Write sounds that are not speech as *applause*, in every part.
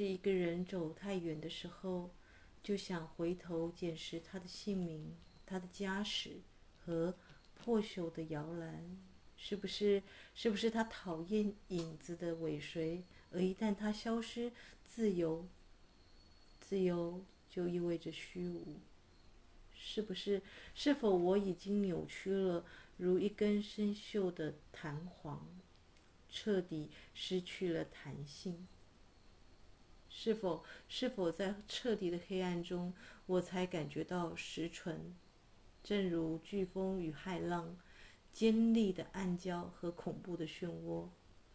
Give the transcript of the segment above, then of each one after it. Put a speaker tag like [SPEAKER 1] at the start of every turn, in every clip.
[SPEAKER 1] 是？一个人走太远的时候，就想回头捡拾他的姓名、他的家史和破朽的摇篮？是不是？是不是他讨厌影子的尾随？而一旦他消失，自由，自由就意味着虚无。是不是？是否我已经扭曲了，如一根生锈的弹簧，彻底失去了弹性？是否？是否在彻底的黑暗中，我才感觉到实存？正如飓风与骇浪，尖利的暗礁和恐怖的漩涡，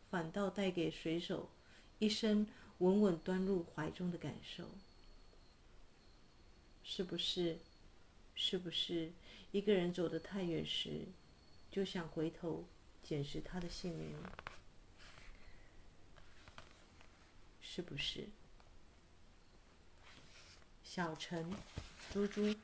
[SPEAKER 1] 反倒带给水手一生稳稳端入怀中的感受。是不是？是不是？一个人走得太远时，就想回头捡拾他的姓名？是不是？小陈，猪猪。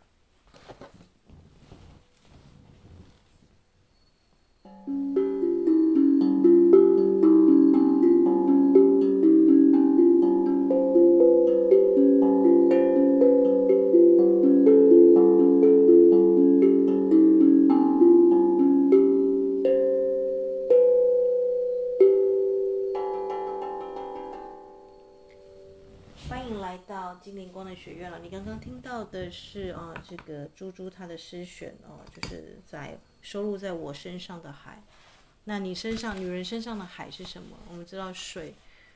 [SPEAKER 1] 这个猪猪他的诗选哦，就是在。收录在我身上的海，那你身上，女人身上的海是什么？我们知道水，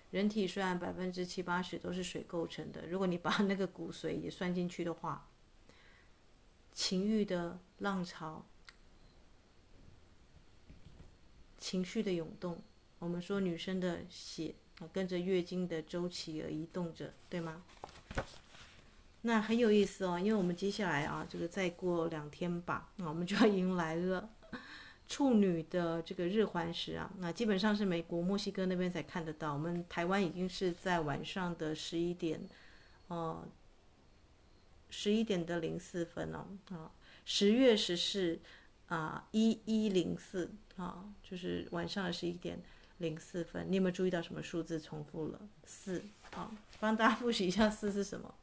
[SPEAKER 1] 人体虽然百分之七八十都是水构成的，如果你把那个骨髓也算进去的话，情欲的浪潮，情绪的涌动，我们说女生的血跟着月经的周期而移动着，对吗？那很有意思哦，因为我们接下来啊，这个再过两天吧，那我们就要迎来了处女的这个日环食啊。那基本上是美国墨西哥那边才看得到，我们台湾已经是在晚上的十一点，哦，十一点的零四分了啊，十月十四啊，一一零四啊，就是晚上的十一点零四分。你有没有注意到什么数字重复了？四。好，帮大家复习一下四是什么？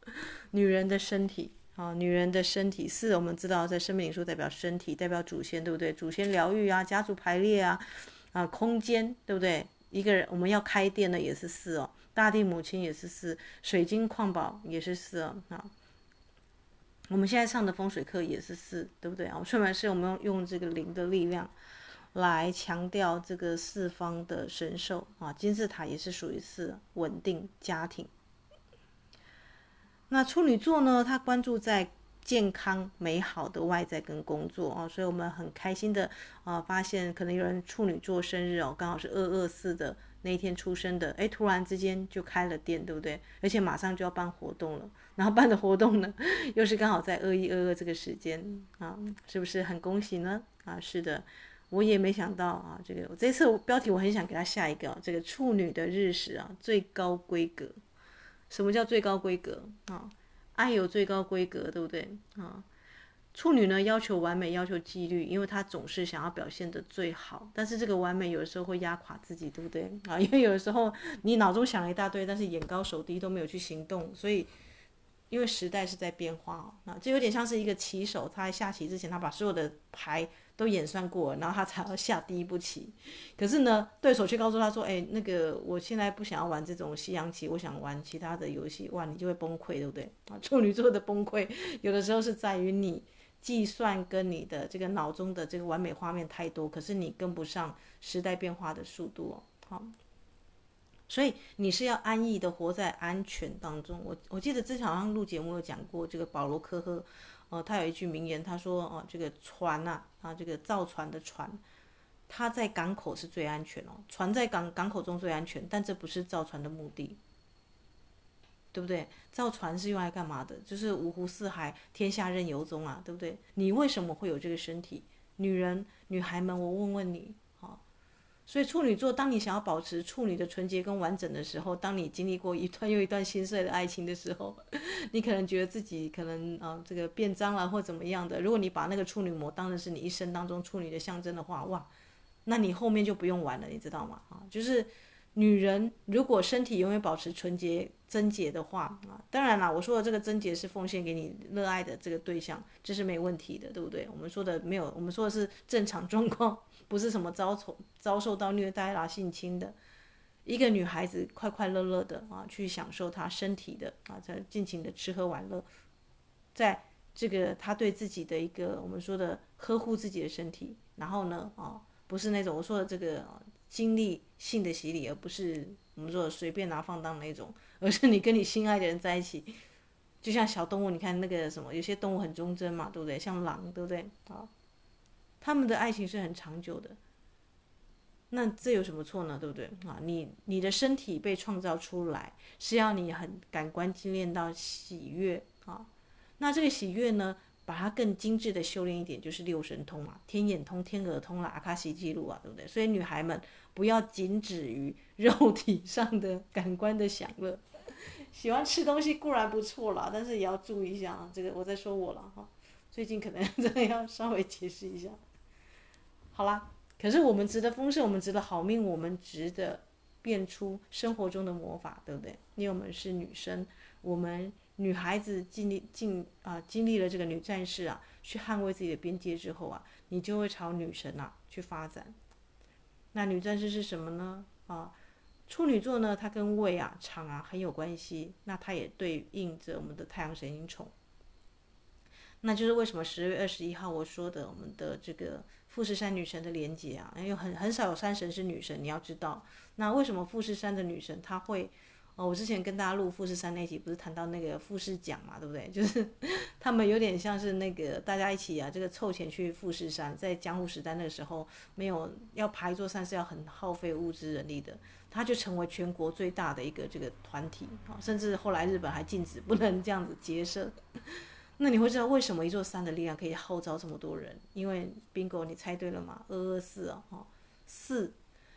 [SPEAKER 1] 女人的身体，啊，女人的身体四，我们知道在生命灵数代表身体，代表祖先，对不对？祖先疗愈啊，家族排列啊，啊，空间，对不对？一个人我们要开店的也是四哦，大地母亲也是四，水晶矿宝也是四哦，啊，我们现在上的风水课也是四，对不对啊我？出门是我们用用这个零的力量。来强调这个四方的神兽啊，金字塔也是属于是稳定家庭。那处女座呢，他关注在健康美好的外在跟工作啊，所以我们很开心的啊，发现可能有人处女座生日哦，刚好是二二四的那一天出生的，哎，突然之间就开了店，对不对？而且马上就要办活动了，然后办的活动呢，又是刚好在二一二二这个时间啊，是不是很恭喜呢？啊，是的。我也没想到啊，这个我这次标题我很想给他下一个这个处女的日食啊，最高规格。什么叫最高规格啊？爱有最高规格，对不对啊？处女呢，要求完美，要求纪律，因为她总是想要表现得最好。但是这个完美有的时候会压垮自己，对不对啊？因为有的时候你脑中想了一大堆，但是眼高手低都没有去行动，所以因为时代是在变化啊，这有点像是一个棋手，他在下棋之前，他把所有的牌。都演算过，然后他才要下第一步棋。可是呢，对手却告诉他说：“哎，那个我现在不想要玩这种西洋棋，我想玩其他的游戏。”哇，你就会崩溃，对不对？啊，*laughs* 处女座的崩溃，有的时候是在于你计算跟你的这个脑中的这个完美画面太多，可是你跟不上时代变化的速度哦。好，所以你是要安逸的活在安全当中。我我记得之前好像录节目有讲过这个保罗科赫。哦，他有一句名言，他说：“哦，这个船呐、啊，啊，这个造船的船，它在港口是最安全哦，船在港港口中最安全，但这不是造船的目的，对不对？造船是用来干嘛的？就是五湖四海，天下任由中啊，对不对？你为什么会有这个身体？女人、女孩们，我问问你。”所以处女座，当你想要保持处女的纯洁跟完整的时候，当你经历过一段又一段心碎的爱情的时候，*laughs* 你可能觉得自己可能啊、这个变脏了或怎么样的。如果你把那个处女膜当成是你一生当中处女的象征的话，哇，那你后面就不用玩了，你知道吗？啊，就是女人如果身体永远保持纯洁贞洁的话啊，当然啦，我说的这个贞洁是奉献给你热爱的这个对象，这是没问题的，对不对？我们说的没有，我们说的是正常状况，不是什么遭受遭受到虐待啦、性侵的。一个女孩子快快乐乐的啊，去享受她身体的啊，在尽情的吃喝玩乐，在这个她对自己的一个我们说的呵护自己的身体，然后呢啊，不是那种我说的这个。经历性的洗礼，而不是我们说随便拿放荡那种，而是你跟你心爱的人在一起，就像小动物，你看那个什么，有些动物很忠贞嘛，对不对？像狼，对不对？啊，他们的爱情是很长久的。那这有什么错呢？对不对？啊，你你的身体被创造出来，是要你很感官经验到喜悦啊。那这个喜悦呢？把它更精致的修炼一点，就是六神通嘛，天眼通、天耳通啦，阿卡西记录啊，对不对？所以女孩们不要仅止于肉体上的感官的享乐，喜欢吃东西固然不错啦，但是也要注意一下啊。这个我在说我了哈，最近可能真 *laughs* 的要稍微解释一下。好啦，可是我们值得丰盛，我们值得好命，我们值得变出生活中的魔法，对不对？因为我们是女生，我们。女孩子经历经啊经历了这个女战士啊，去捍卫自己的边界之后啊，你就会朝女神啊去发展。那女战士是什么呢？啊，处女座呢，它跟胃啊、肠啊很有关系。那它也对应着我们的太阳神经丛。那就是为什么十月二十一号我说的我们的这个富士山女神的连结啊，因为很很少有山神是女神，你要知道。那为什么富士山的女神她会？哦，我之前跟大家录富士山那集，不是谈到那个富士奖嘛，对不对？*laughs* 就是他们有点像是那个大家一起啊，这个凑钱去富士山，在江户时代那个时候，没有要爬一座山是要很耗费物资人力的，他就成为全国最大的一个这个团体啊，甚至后来日本还禁止不能这样子结社。那你会知道为什么一座山的力量可以号召这么多人？因为 bingo，你猜对了嘛，二二四啊，哈，四。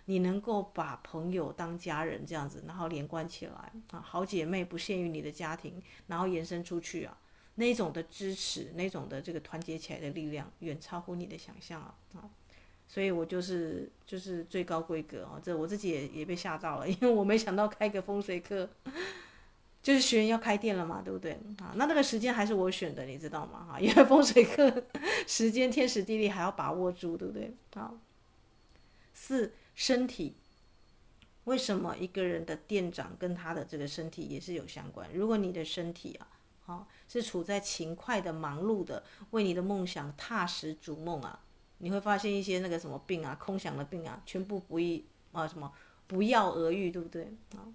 [SPEAKER 1] 你能够把朋友当家人这样子，然后连贯起来啊，好姐妹不限于你的家庭，然后延伸出去啊，那种的支持，那种的这个团结起来的力量，远超乎你的想象啊啊！所以我就是就是最高规格啊，这我自己也也被吓到了，因为我没想到开个风水课，就是学员要开店了嘛，对不对啊？那那个时间还是我选的，你知道吗？哈，因为风水课时间天时地利还要把握住，对不对？好，四。身体，为什么一个人的店长跟他的这个身体也是有相关？如果你的身体啊，好是处在勤快的、忙碌的，为你的梦想踏实逐梦啊，你会发现一些那个什么病啊，空想的病啊，全部不易啊，什么不药而愈，对不对啊？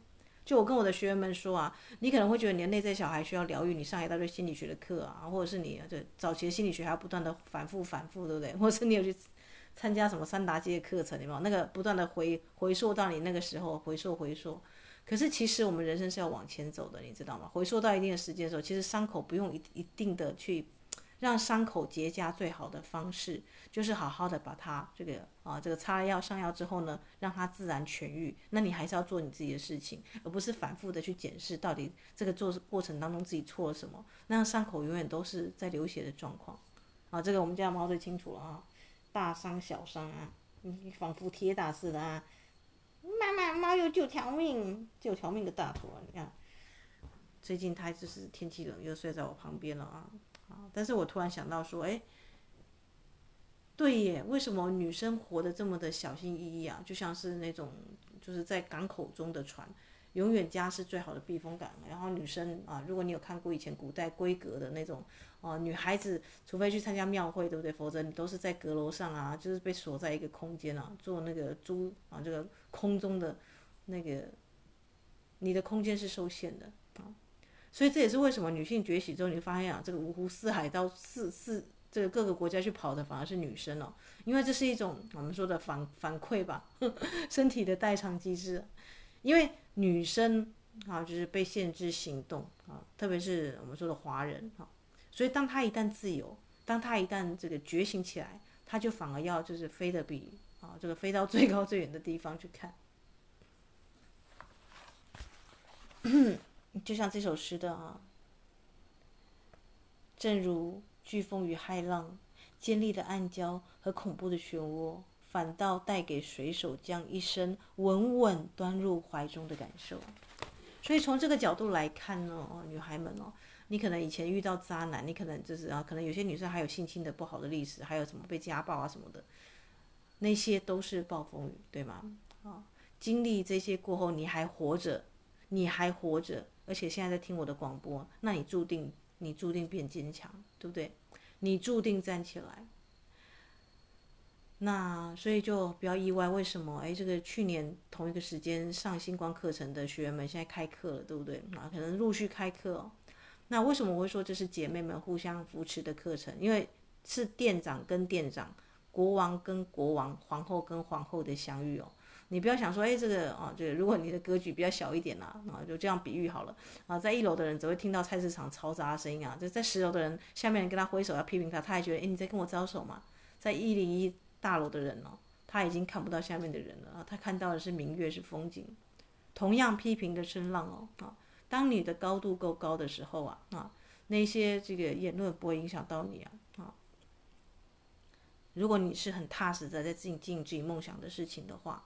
[SPEAKER 1] 就我跟我的学员们说啊，你可能会觉得你的内在小孩需要疗愈，你上一大堆心理学的课啊，或者是你这早期的心理学还要不断的反复反复，对不对？*laughs* 或者是你有去。参加什么三达阶的课程，有没有？那个不断的回回溯到你那个时候，回溯回溯。可是其实我们人生是要往前走的，你知道吗？回溯到一定的时间的时候，其实伤口不用一一定的去让伤口结痂，最好的方式就是好好的把它这个啊这个擦药上药之后呢，让它自然痊愈。那你还是要做你自己的事情，而不是反复的去检视到底这个做过程当中自己错了什么，那样伤口永远都是在流血的状况。啊，这个我们家猫最清楚了啊。大伤小伤啊，你仿佛铁打似的啊！妈妈，猫有九条命，九条命的大头啊！你看，最近它就是天气冷，又睡在我旁边了啊！但是我突然想到说，哎，对耶，为什么女生活得这么的小心翼翼啊？就像是那种就是在港口中的船。永远家是最好的避风港。然后女生啊，如果你有看过以前古代闺阁的那种，哦、女孩子除非去参加庙会，对不对？否则你都是在阁楼上啊，就是被锁在一个空间啊，做那个猪啊，这个空中的那个，你的空间是受限的啊。所以这也是为什么女性崛起之后，你发现啊，这个五湖四海到四四这个各个国家去跑的反而是女生哦，因为这是一种我们说的反反馈吧，*laughs* 身体的代偿机制。因为女生啊，就是被限制行动啊，特别是我们说的华人啊，所以当她一旦自由，当她一旦这个觉醒起来，她就反而要就是飞得比啊这个飞到最高最远的地方去看。*coughs* 就像这首诗的啊，正如飓风与骇浪，尖利的暗礁和恐怖的漩涡，反倒带给水手将一生稳稳端入怀中的感受。所以从这个角度来看呢，哦，女孩们哦，你可能以前遇到渣男，你可能就是啊，可能有些女生还有性侵的不好的历史，还有什么被家暴啊什么的，那些都是暴风雨，对吗？啊，经历这些过后，你还活着，你还活着，而且现在在听我的广播，那你注定，你注定变坚强，对不对？你注定站起来。那所以就比较意外，为什么？哎，这个去年同一个时间上星光课程的学员们现在开课了，对不对？啊，可能陆续开课哦。那为什么我会说这是姐妹们互相扶持的课程？因为是店长跟店长，国王跟国王，皇后跟皇后的相遇哦。你不要想说，哎，这个啊，就是如果你的格局比较小一点呐，啊，就这样比喻好了。啊，在一楼的人只会听到菜市场嘈杂的声音啊，就在十楼的人，下面人跟他挥手要批评他，他还觉得，哎，你在跟我招手嘛？在一零一。大楼的人哦，他已经看不到下面的人了啊，他看到的是明月，是风景。同样批评的声浪哦啊，当你的高度够高的时候啊啊，那些这个言论不会影响到你啊啊。如果你是很踏实的在自己经营自己梦想的事情的话，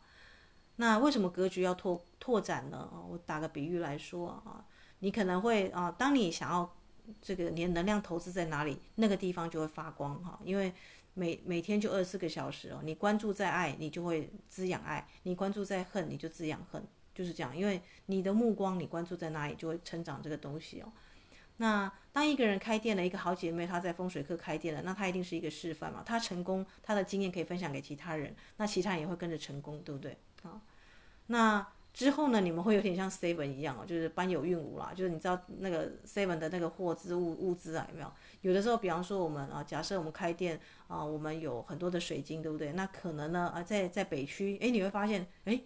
[SPEAKER 1] 那为什么格局要拓拓展呢？啊，我打个比喻来说啊，你可能会啊，当你想要这个你的能量投资在哪里，那个地方就会发光哈，因为。每每天就二十四个小时哦，你关注在爱，你就会滋养爱；你关注在恨，你就滋养恨，就是这样。因为你的目光，你关注在哪里，就会成长这个东西哦。那当一个人开店了，一个好姐妹她在风水课开店了，那她一定是一个示范嘛。她成功，她的经验可以分享给其他人，那其他人也会跟着成功，对不对？啊，那。之后呢，你们会有点像 Seven 一样哦，就是班有韵无啦，就是你知道那个 Seven 的那个货资物物资啊，有没有？有的时候，比方说我们啊，假设我们开店啊，我们有很多的水晶，对不对？那可能呢啊，在在北区，诶，你会发现，诶，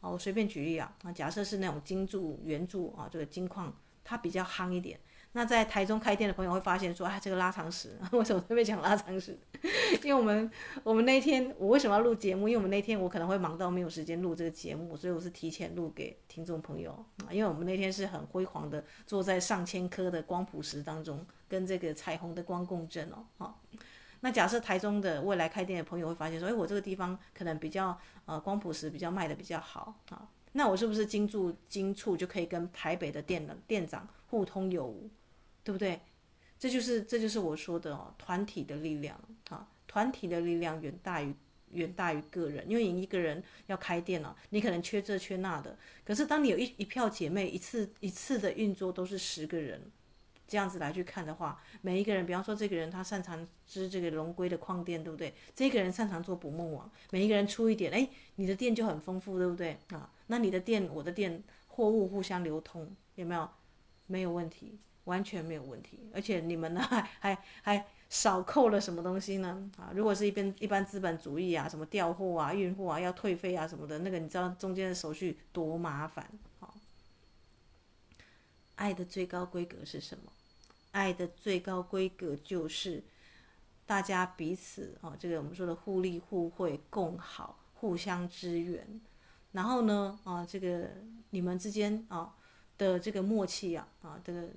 [SPEAKER 1] 啊，我随便举例啊，啊，假设是那种金柱、圆柱啊，这个金矿它比较夯一点。那在台中开店的朋友会发现说，啊，这个拉长石，*laughs* 为什么特别讲拉长石？*laughs* 因为我们我们那天我为什么要录节目？因为我们那天我可能会忙到没有时间录这个节目，所以我是提前录给听众朋友啊。因为我们那天是很辉煌的，坐在上千颗的光谱石当中，跟这个彩虹的光共振哦。好，那假设台中的未来开店的朋友会发现说，哎，我这个地方可能比较呃光谱石比较卖的比较好啊，那我是不是金柱金处就可以跟台北的店的店长互通有无？对不对？这就是这就是我说的哦，团体的力量啊，团体的力量远大于远大于个人。因为你一个人要开店了，你可能缺这缺那的。可是当你有一一票姐妹，一次一次的运作都是十个人，这样子来去看的话，每一个人，比方说这个人他擅长织这个龙龟的矿店，对不对？这个人擅长做捕梦网，每一个人出一点，哎，你的店就很丰富，对不对啊？那你的店，我的店，货物互相流通，有没有？没有问题。完全没有问题，而且你们呢还还还少扣了什么东西呢？啊，如果是一边一般资本主义啊，什么调货啊、运货啊要退费啊什么的，那个你知道中间的手续多麻烦？啊，爱的最高规格是什么？爱的最高规格就是大家彼此啊，这个我们说的互利互惠、共好、互相支援，然后呢啊，这个你们之间啊的这个默契啊啊这个。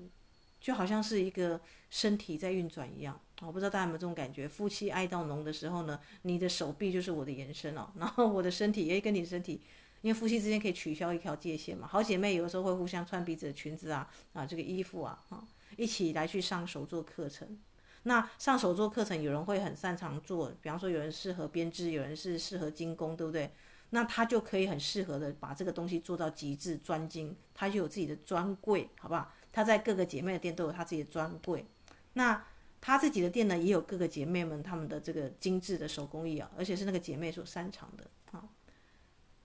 [SPEAKER 1] 就好像是一个身体在运转一样，我不知道大家有没有这种感觉。夫妻爱到浓的时候呢，你的手臂就是我的延伸哦，*laughs* 然后我的身体也跟你的身体，因为夫妻之间可以取消一条界限嘛。好姐妹有的时候会互相穿彼此的裙子啊，啊这个衣服啊，啊一起来去上手做课程。那上手做课程，有人会很擅长做，比方说有人适合编织，有人是适合精工，对不对？那他就可以很适合的把这个东西做到极致专精，他就有自己的专柜，好不好？她在各个姐妹的店都有她自己的专柜，那她自己的店呢，也有各个姐妹们她们的这个精致的手工艺啊，而且是那个姐妹所擅长的啊，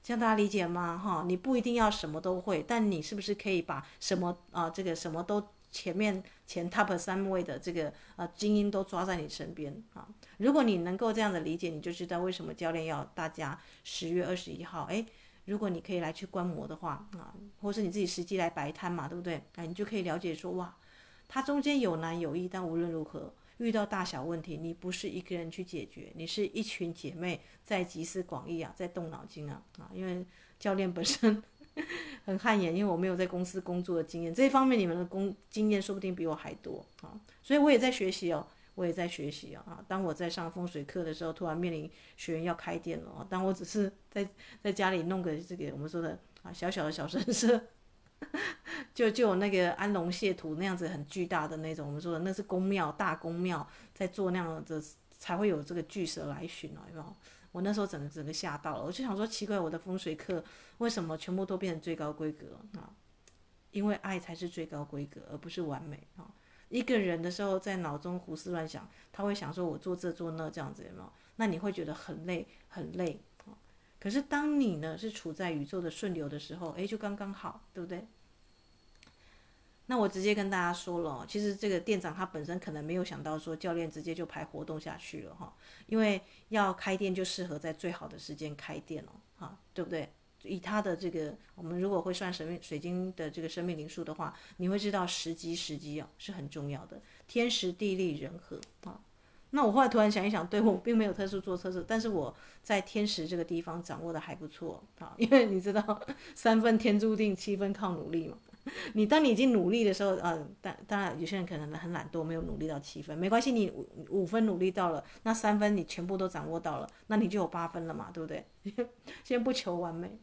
[SPEAKER 1] 这样大家理解吗？哈，你不一定要什么都会，但你是不是可以把什么啊，这个什么都前面前 top 三位的这个啊精英都抓在你身边啊？如果你能够这样的理解，你就知道为什么教练要大家十月二十一号，哎。如果你可以来去观摩的话啊，或是你自己实际来摆摊嘛，对不对？哎，你就可以了解说哇，它中间有难有易，但无论如何遇到大小问题，你不是一个人去解决，你是一群姐妹在集思广益啊，在动脑筋啊啊！因为教练本身 *laughs* 很汗颜，因为我没有在公司工作的经验，这一方面你们的工经验说不定比我还多啊，所以我也在学习哦。我也在学习啊。当我在上风水课的时候，突然面临学员要开店了。当我只是在在家里弄个这个我们说的啊小小的小神社，*laughs* 就就有那个安龙谢图那样子很巨大的那种，我们说的那是宫庙大宫庙在做那样的，才会有这个巨蛇来寻哦，有没有？我那时候整个整个吓到了，我就想说奇怪，我的风水课为什么全部都变成最高规格啊？因为爱才是最高规格，而不是完美啊！一个人的时候在脑中胡思乱想，他会想说：“我做这做那这样子，有没有？”那你会觉得很累，很累！可是当你呢是处在宇宙的顺流的时候，诶，就刚刚好，对不对？那我直接跟大家说了，其实这个店长他本身可能没有想到说教练直接就排活动下去了哈，因为要开店就适合在最好的时间开店哦，哈，对不对？以他的这个，我们如果会算生命水晶的这个生命灵数的话，你会知道时机时机啊是很重要的，天时地利人和啊。那我后来突然想一想，对，我并没有特殊做测试，但是我在天时这个地方掌握的还不错啊，因为你知道三分天注定，七分靠努力嘛。你当你已经努力的时候，啊，当当然有些人可能很懒惰，没有努力到七分，没关系，你五五分努力到了，那三分你全部都掌握到了，那你就有八分了嘛，对不对？*laughs* 先不求完美。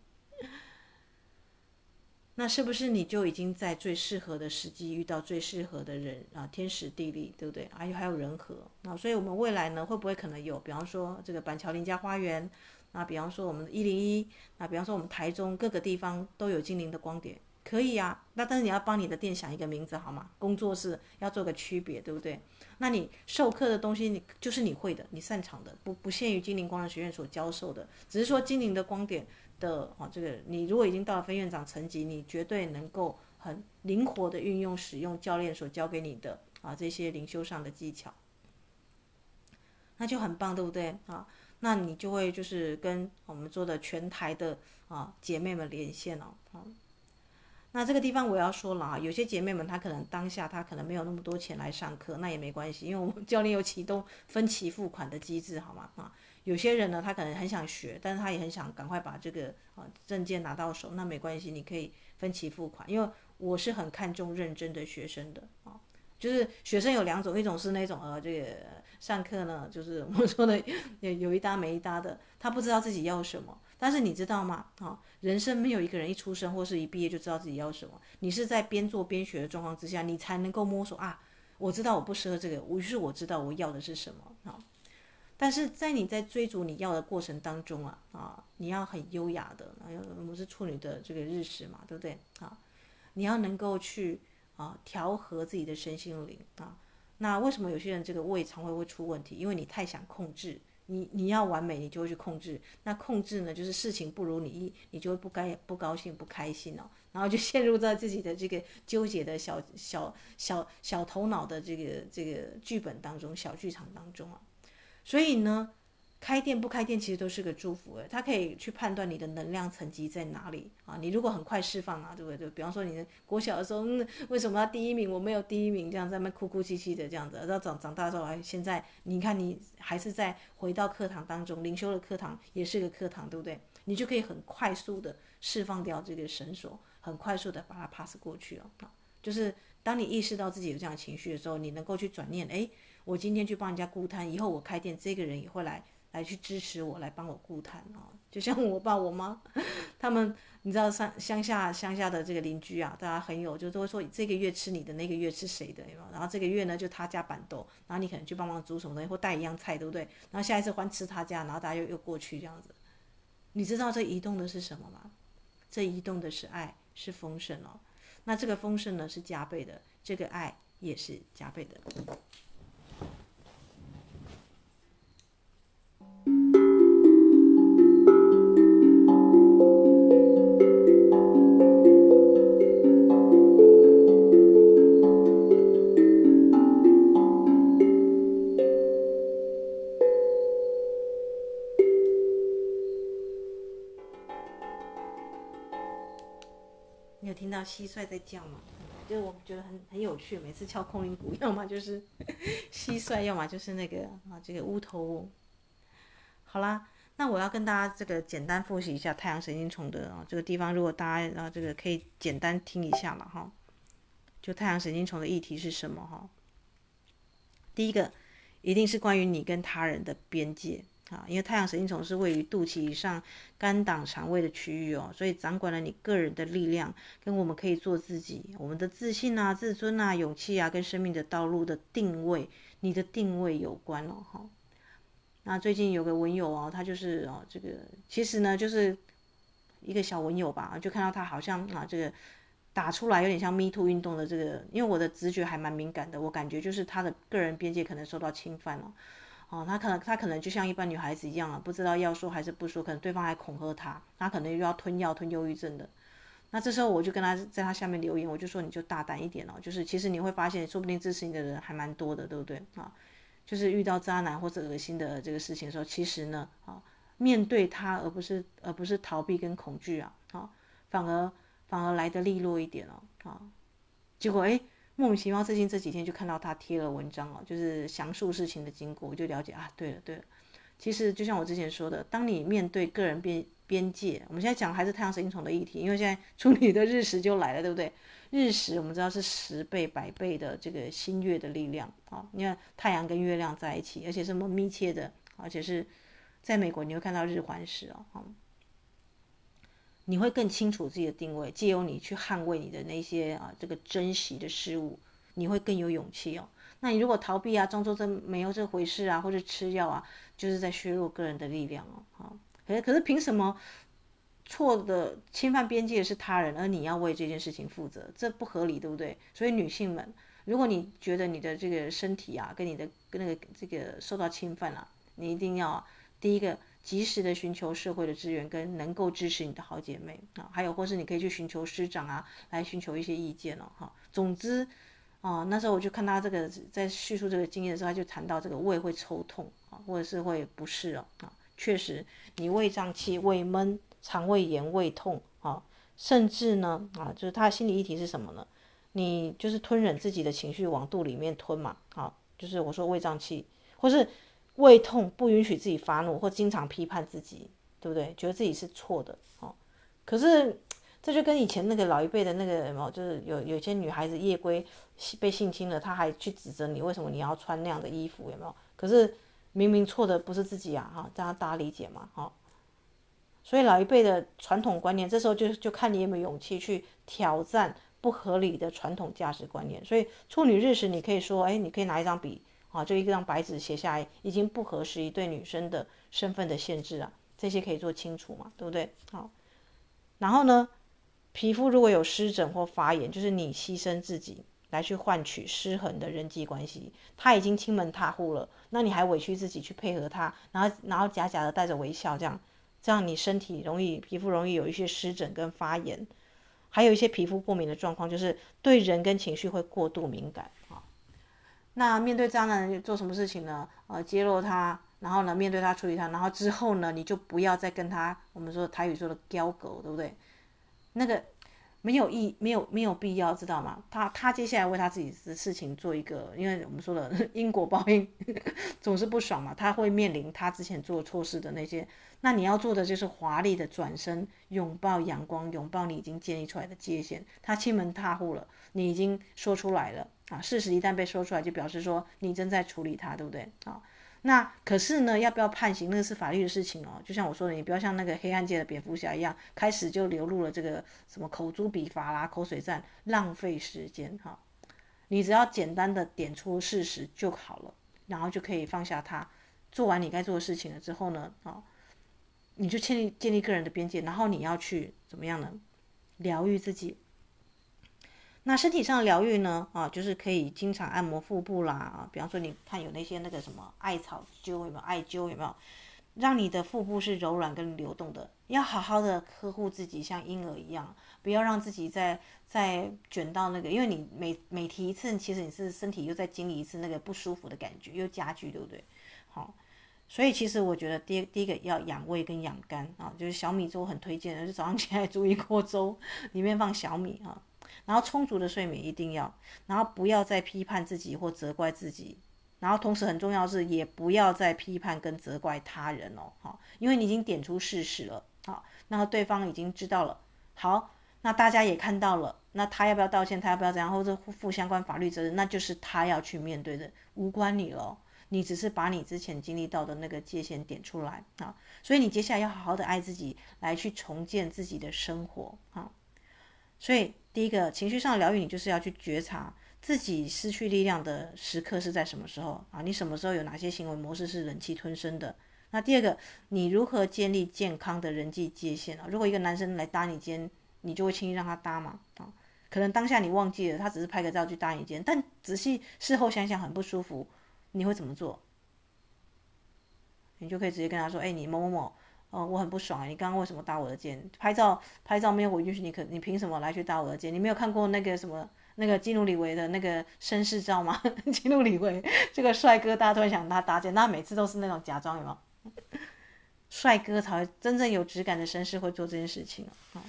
[SPEAKER 1] 那是不是你就已经在最适合的时机遇到最适合的人啊？天时地利，对不对？还有还有人和啊，所以我们未来呢，会不会可能有？比方说这个板桥林家花园，那比方说我们一零一，那比方说我们台中各个地方都有精灵的光点，可以啊。那但是你要帮你的店想一个名字好吗？工作室要做个区别，对不对？那你授课的东西，你就是你会的，你擅长的，不不限于精灵光能学院所教授的，只是说精灵的光点。的啊，这个你如果已经到了分院长层级，你绝对能够很灵活的运用使用教练所教给你的啊这些灵修上的技巧，那就很棒，对不对啊？那你就会就是跟我们做的全台的啊姐妹们连线了啊。那这个地方我要说了啊，有些姐妹们她可能当下她可能没有那么多钱来上课，那也没关系，因为我们教练有启动分期付款的机制，好吗？啊。有些人呢，他可能很想学，但是他也很想赶快把这个啊证件拿到手。那没关系，你可以分期付款，因为我是很看重认真的学生的啊。就是学生有两种，一种是那种呃这个上课呢，就是我说的有有一搭没一搭的，他不知道自己要什么。但是你知道吗？啊，人生没有一个人一出生或是一毕业就知道自己要什么。你是在边做边学的状况之下，你才能够摸索啊。我知道我不适合这个，于是我知道我要的是什么啊。但是在你在追逐你要的过程当中啊啊，你要很优雅的，我们是处女的这个日食嘛，对不对啊？你要能够去啊调和自己的身心灵啊。那为什么有些人这个胃肠胃会出问题？因为你太想控制，你你要完美，你就会去控制。那控制呢，就是事情不如你意，你就会不该不高兴不开心哦，然后就陷入在自己的这个纠结的小小小小头脑的这个这个剧本当中，小剧场当中啊。所以呢，开店不开店其实都是个祝福诶，它可以去判断你的能量层级在哪里啊。你如果很快释放啊，对不对？比方说你的国小的时候，嗯，为什么要第一名？我没有第一名，这样在那哭哭啼啼的这样子。到长长大之后，哎，现在你看你还是在回到课堂当中，灵修的课堂也是个课堂，对不对？你就可以很快速的释放掉这个绳索，很快速的把它 pass 过去了啊。就是当你意识到自己有这样的情绪的时候，你能够去转念，哎。我今天去帮人家顾摊，以后我开店，这个人也会来来去支持我，来帮我顾摊哦。就像我爸我妈，他们你知道乡乡下乡下的这个邻居啊，大家很有，就都会说这个月吃你的，那个月吃谁的，然后这个月呢就他家板豆，然后你可能去帮忙煮什么东西或带一样菜，对不对？然后下一次换吃他家，然后大家又又过去这样子。你知道这移动的是什么吗？这移动的是爱，是丰盛哦。那这个丰盛呢是加倍的，这个爱也是加倍的。蟋蟀在叫嘛？就是我觉得很很有趣，每次敲空灵鼓，要么就是 *laughs* 蟋蟀，要么就是那个啊这个乌头。好啦，那我要跟大家这个简单复习一下太阳神经丛的啊这个地方，如果大家啊这个可以简单听一下了哈。就太阳神经丛的议题是什么哈？第一个，一定是关于你跟他人的边界啊，因为太阳神经丛是位于肚脐以上肝胆肠胃的区域哦，所以掌管了你个人的力量，跟我们可以做自己，我们的自信啊、自尊啊、勇气啊，跟生命的道路的定位，你的定位有关哦，哈。那最近有个文友哦，他就是哦，这个其实呢，就是一个小文友吧，就看到他好像啊，这个。打出来有点像 Me Too 运动的这个，因为我的直觉还蛮敏感的，我感觉就是他的个人边界可能受到侵犯了，哦，哦他可能他可能就像一般女孩子一样啊，不知道要说还是不说，可能对方还恐吓他，他可能又要吞药吞忧郁症的，那这时候我就跟他在他下面留言，我就说你就大胆一点哦，就是其实你会发现，说不定支持你的人还蛮多的，对不对啊？就是遇到渣男或者恶心的这个事情的时候，其实呢，啊，面对他而不是而不是逃避跟恐惧啊，啊，反而。反而来得利落一点哦，啊，结果诶，莫名其妙，最近这几天就看到他贴了文章哦，就是详述事情的经过，我就了解啊，对了对了，其实就像我之前说的，当你面对个人边边界，我们现在讲还是太阳神经虫的议题，因为现在处女的日食就来了，对不对？日食我们知道是十倍、百倍的这个新月的力量啊，你看太阳跟月亮在一起，而且这么密切的，而且是在美国你会看到日环食哦。你会更清楚自己的定位，借由你去捍卫你的那些啊，这个珍惜的事物，你会更有勇气哦。那你如果逃避啊，装作这没有这回事啊，或者吃药啊，就是在削弱个人的力量哦。好，可是可是凭什么错的侵犯边界是他人，而你要为这件事情负责？这不合理，对不对？所以女性们，如果你觉得你的这个身体啊，跟你的跟那个这个受到侵犯了，你一定要第一个。及时的寻求社会的资源，跟能够支持你的好姐妹啊，还有或是你可以去寻求师长啊，来寻求一些意见哦，哈。总之，啊，那时候我就看他这个在叙述这个经验的时候，他就谈到这个胃会抽痛啊，或者是会不适哦，啊，确实，你胃胀气、胃闷、肠胃炎、胃痛啊，甚至呢，啊，就是他的心理议题是什么呢？你就是吞忍自己的情绪往肚里面吞嘛，啊，就是我说胃胀气，或是。胃痛不允许自己发怒，或经常批判自己，对不对？觉得自己是错的哦。可是这就跟以前那个老一辈的那个什么，就是有有些女孩子夜归被性侵了，她还去指责你为什么你要穿那样的衣服，有没有？可是明明错的不是自己啊，哈，这样大家理解吗？哈。所以老一辈的传统观念，这时候就就看你有没有勇气去挑战不合理的传统价值观念。所以处女日时，你可以说，哎，你可以拿一张笔。啊，就一张白纸写下来，已经不合时宜对女生的身份的限制啊，这些可以做清楚嘛，对不对？好，然后呢，皮肤如果有湿疹或发炎，就是你牺牲自己来去换取失衡的人际关系，他已经亲门踏户了，那你还委屈自己去配合他，然后然后假假的带着微笑，这样这样你身体容易皮肤容易有一些湿疹跟发炎，还有一些皮肤过敏的状况，就是对人跟情绪会过度敏感。那面对渣男做什么事情呢？呃，揭露他，然后呢，面对他处理他，然后之后呢，你就不要再跟他，我们说台语说的交狗，对不对？那个没有意，没有没有必要，知道吗？他他接下来为他自己的事情做一个，因为我们说的 *laughs* 因果报应总是不爽嘛，他会面临他之前做错事的那些。那你要做的就是华丽的转身，拥抱阳光，拥抱你已经建立出来的界限。他欺门踏户了，你已经说出来了啊！事实一旦被说出来，就表示说你正在处理它，对不对？啊，那可是呢，要不要判刑，那个是法律的事情哦。就像我说的，你不要像那个黑暗界的蝙蝠侠一样，开始就流入了这个什么口诛笔伐啦、口水战，浪费时间哈。你只要简单的点出事实就好了，然后就可以放下他。做完你该做的事情了之后呢，啊。你就建立建立个人的边界，然后你要去怎么样呢？疗愈自己。那身体上的疗愈呢？啊，就是可以经常按摩腹部啦，啊，比方说你看有那些那个什么艾草灸有没有？艾灸有没有？让你的腹部是柔软跟流动的。要好好的呵护自己，像婴儿一样，不要让自己再再卷到那个，因为你每每提一次，其实你是身体又在经历一次那个不舒服的感觉，又加剧，对不对？好。所以其实我觉得第第一个要养胃跟养肝啊，就是小米粥很推荐的，就早上起来煮一锅粥，里面放小米啊，然后充足的睡眠一定要，然后不要再批判自己或责怪自己，然后同时很重要是也不要再批判跟责怪他人哦，好，因为你已经点出事实了，好，那对方已经知道了，好，那大家也看到了，那他要不要道歉，他要不要怎样，或者负相关法律责任，那就是他要去面对的，无关你了。你只是把你之前经历到的那个界限点出来啊，所以你接下来要好好的爱自己，来去重建自己的生活啊。所以第一个情绪上的疗愈，你就是要去觉察自己失去力量的时刻是在什么时候啊？你什么时候有哪些行为模式是忍气吞声的？那第二个，你如何建立健康的人际界限啊？如果一个男生来搭你肩，你就会轻易让他搭嘛？啊？可能当下你忘记了，他只是拍个照去搭你肩，但仔细事后想想很不舒服，你会怎么做？你就可以直接跟他说：“哎、你某某某，哦，我很不爽，你刚刚为什么搭我的肩？拍照拍照没有我允许你，可你凭什么来去搭我的肩？你没有看过那个什么那个基努里维的那个绅士照吗？*laughs* 基努里维这个帅哥，大家都很想他搭肩，那每次都是那种假装，有没有？帅哥才会真正有质感的绅士会做这件事情啊。”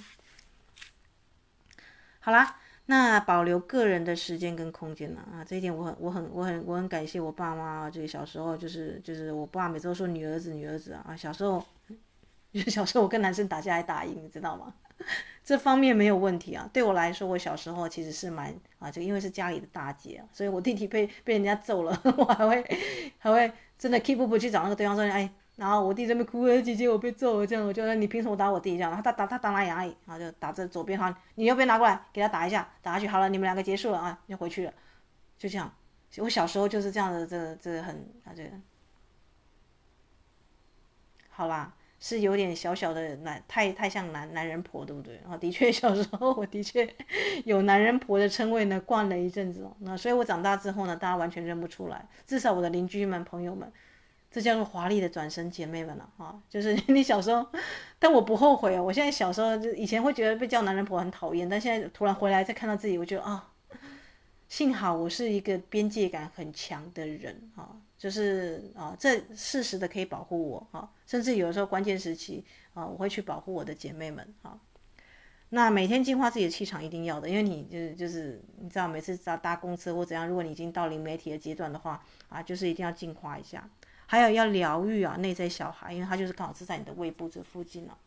[SPEAKER 1] 好啦，那保留个人的时间跟空间呢？啊，这一点我很我很我很我很感谢我爸妈。这个小时候就是就是我爸每次都说女儿子女儿子啊。小时候，就小时候我跟男生打架还打赢，你知道吗？*laughs* 这方面没有问题啊。对我来说，我小时候其实是蛮啊，就因为是家里的大姐，所以我弟弟被被人家揍了，*laughs* 我还会还会真的 keep 不去找那个对方说，哎。然后我弟在那边哭，姐姐我被揍了，这样我就说你凭什么打我弟这样？然后他打他打哪里哪里，然后就打这左边哈，你右边拿过来给他打一下，打下去好了，你们两个结束了啊，就回去了，就这样。我小时候就是这样的，这这很啊这个，好啦，是有点小小的男，太太像男男人婆，对不对？啊，的确 *laughs* 小时候我的确有男人婆的称谓呢，惯了一阵子。那所以我长大之后呢，大家完全认不出来，至少我的邻居们朋友们。这叫做华丽的转身，姐妹们了啊！就是 *laughs* 你小时候，但我不后悔啊。我现在小时候就以前会觉得被叫男人婆很讨厌，但现在突然回来再看到自己，我觉得啊，幸好我是一个边界感很强的人啊，就是啊，这适时的可以保护我啊，甚至有的时候关键时期啊，我会去保护我的姐妹们啊。那每天净化自己的气场一定要的，因为你就是就是你知道，每次搭搭公车或怎样，如果你已经到灵媒体的阶段的话啊，就是一定要净化一下。还有要疗愈啊，内在小孩，因为他就是刚好是在你的胃部这附近了啊。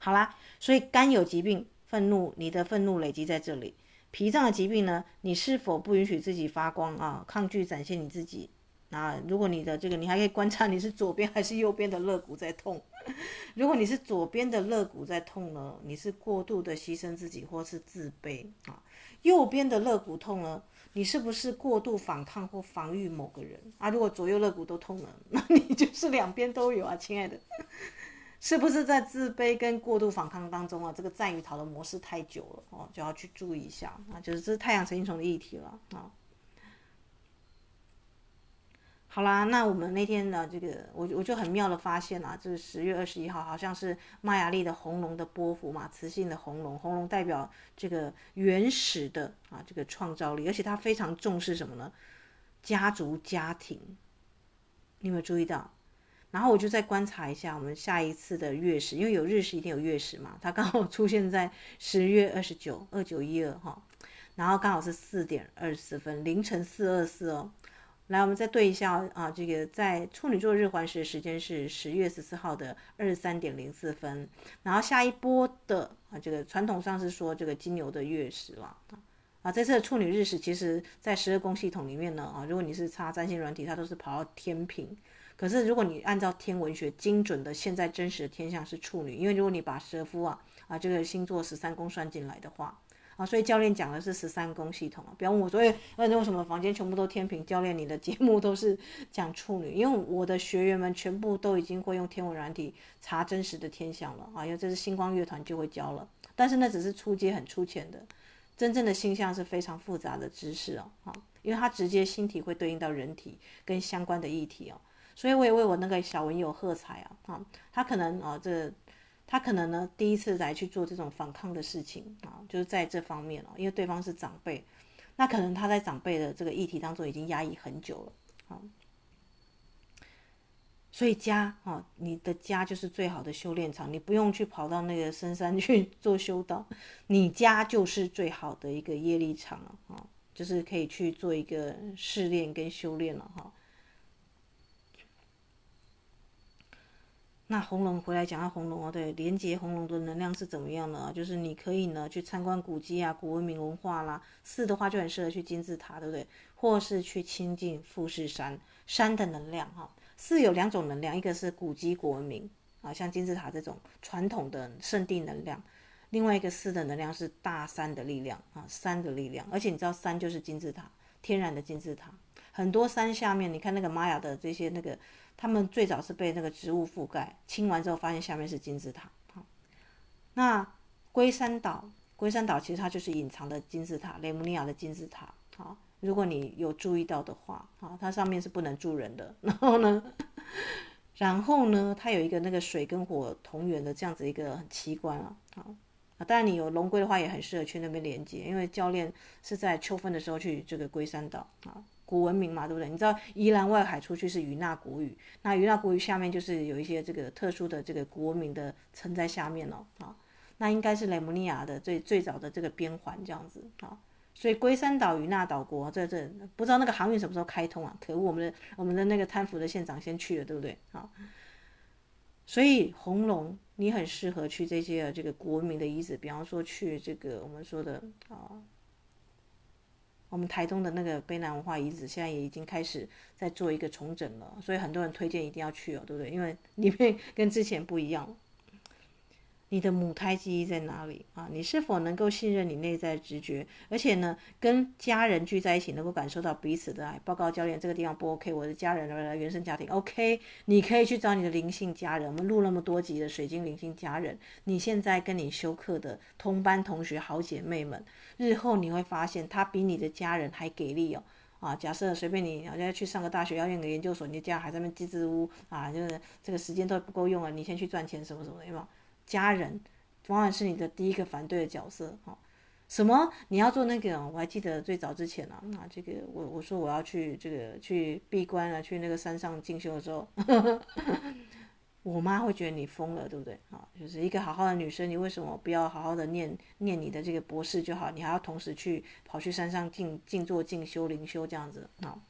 [SPEAKER 1] 好啦，所以肝有疾病，愤怒，你的愤怒累积在这里。脾脏的疾病呢，你是否不允许自己发光啊？抗拒展现你自己。那如果你的这个，你还可以观察你是左边还是右边的肋骨在痛。*laughs* 如果你是左边的肋骨在痛呢，你是过度的牺牲自己或是自卑啊。右边的肋骨痛呢？你是不是过度反抗或防御某个人啊？如果左右肋骨都痛了，那你就是两边都有啊，亲爱的，是不是在自卑跟过度反抗当中啊？这个战与逃的模式太久了哦，就要去注意一下啊，就是这是太阳神经虫的议题了啊。好啦，那我们那天呢，这个我我就很妙的发现啊，就是十月二十一号，好像是玛雅历的红龙的波幅嘛，磁性的红龙，红龙代表这个原始的啊这个创造力，而且他非常重视什么呢？家族家庭，你有没有注意到？然后我就再观察一下我们下一次的月食，因为有日食一定有月食嘛，它刚好出现在十月二十九二九一二哈，然后刚好是四点二十四分，凌晨四二四哦。来，我们再对一下啊，这个在处女座日环食的时间是十月十四号的二十三点零四分，然后下一波的啊，这个传统上是说这个金牛的月食了啊，这次的处女日食，其实在十二宫系统里面呢啊，如果你是插占星软体，它都是跑到天平，可是如果你按照天文学精准的现在真实的天象是处女，因为如果你把蛇夫啊啊这个星座十三宫算进来的话。啊，所以教练讲的是十三宫系统啊，不要问我，所以那为什么房间全部都天平？教练，你的节目都是讲处女，因为我的学员们全部都已经会用天文软体查真实的天象了啊，因为这是星光乐团就会教了，但是那只是初阶很粗浅的，真正的星象是非常复杂的知识啊，啊，因为它直接星体会对应到人体跟相关的议题啊，所以我也为我那个小文友喝彩啊，啊，他可能啊这。他可能呢，第一次来去做这种反抗的事情啊，就是在这方面哦，因为对方是长辈，那可能他在长辈的这个议题当中已经压抑很久了啊，所以家啊，你的家就是最好的修炼场，你不用去跑到那个深山去 *laughs* 做修道，你家就是最好的一个业力场了啊，就是可以去做一个试炼跟修炼了哈。那红龙回来讲到红龙哦，对，连接红龙的能量是怎么样呢？就是你可以呢去参观古迹啊、古文明文化啦。四的话就很适合去金字塔，对不对？或是去亲近富士山，山的能量哈。四有两种能量，一个是古迹古文明啊，像金字塔这种传统的圣地能量；另外一个四的能量是大山的力量啊，山的力量。而且你知道山就是金字塔，天然的金字塔。很多山下面，你看那个玛雅的这些那个，他们最早是被那个植物覆盖，清完之后发现下面是金字塔。好，那龟山岛，龟山岛其实它就是隐藏的金字塔，雷姆尼亚的金字塔。好，如果你有注意到的话，好，它上面是不能住人的。然后呢，*laughs* 然后呢，它有一个那个水跟火同源的这样子一个很奇观啊。好，啊，当然你有龙龟的话，也很适合去那边连接，因为教练是在秋分的时候去这个龟山岛啊。古文明嘛，对不对？你知道宜兰外海出去是与那古语，那与那古语下面就是有一些这个特殊的这个古文明的层在下面哦，啊，那应该是雷姆尼亚的最最早的这个边环这样子啊，所以龟山岛与那岛国在这不知道那个航运什么时候开通啊？可恶，我们的我们的那个贪腐的县长先去了，对不对？啊，所以红龙你很适合去这些这个古文明的遗址，比方说去这个我们说的啊。我们台东的那个卑南文化遗址，现在也已经开始在做一个重整了，所以很多人推荐一定要去哦，对不对？因为里面 *laughs* 跟之前不一样。你的母胎记忆在哪里啊？你是否能够信任你内在直觉？而且呢，跟家人聚在一起，能够感受到彼此的爱。报告教练，这个地方不 OK，我的家人的原生家庭 OK，你可以去找你的灵性家人。我们录那么多集的水晶灵性家人，你现在跟你修课的同班同学、好姐妹们，日后你会发现他比你的家人还给力哦。啊，假设随便你，好像去上个大学，要念个研究所，你的家还在那边支支吾吾啊，就是这个时间都不够用了，你先去赚钱什么什么的，有没有？家人往往是你的第一个反对的角色，哈，什么你要做那个？我还记得最早之前呢啊，那这个我我说我要去这个去闭关啊，去那个山上进修的时候，*laughs* 我妈会觉得你疯了，对不对？啊，就是一个好好的女生，你为什么不要好好的念念你的这个博士就好？你还要同时去跑去山上静静坐静修灵修这样子啊？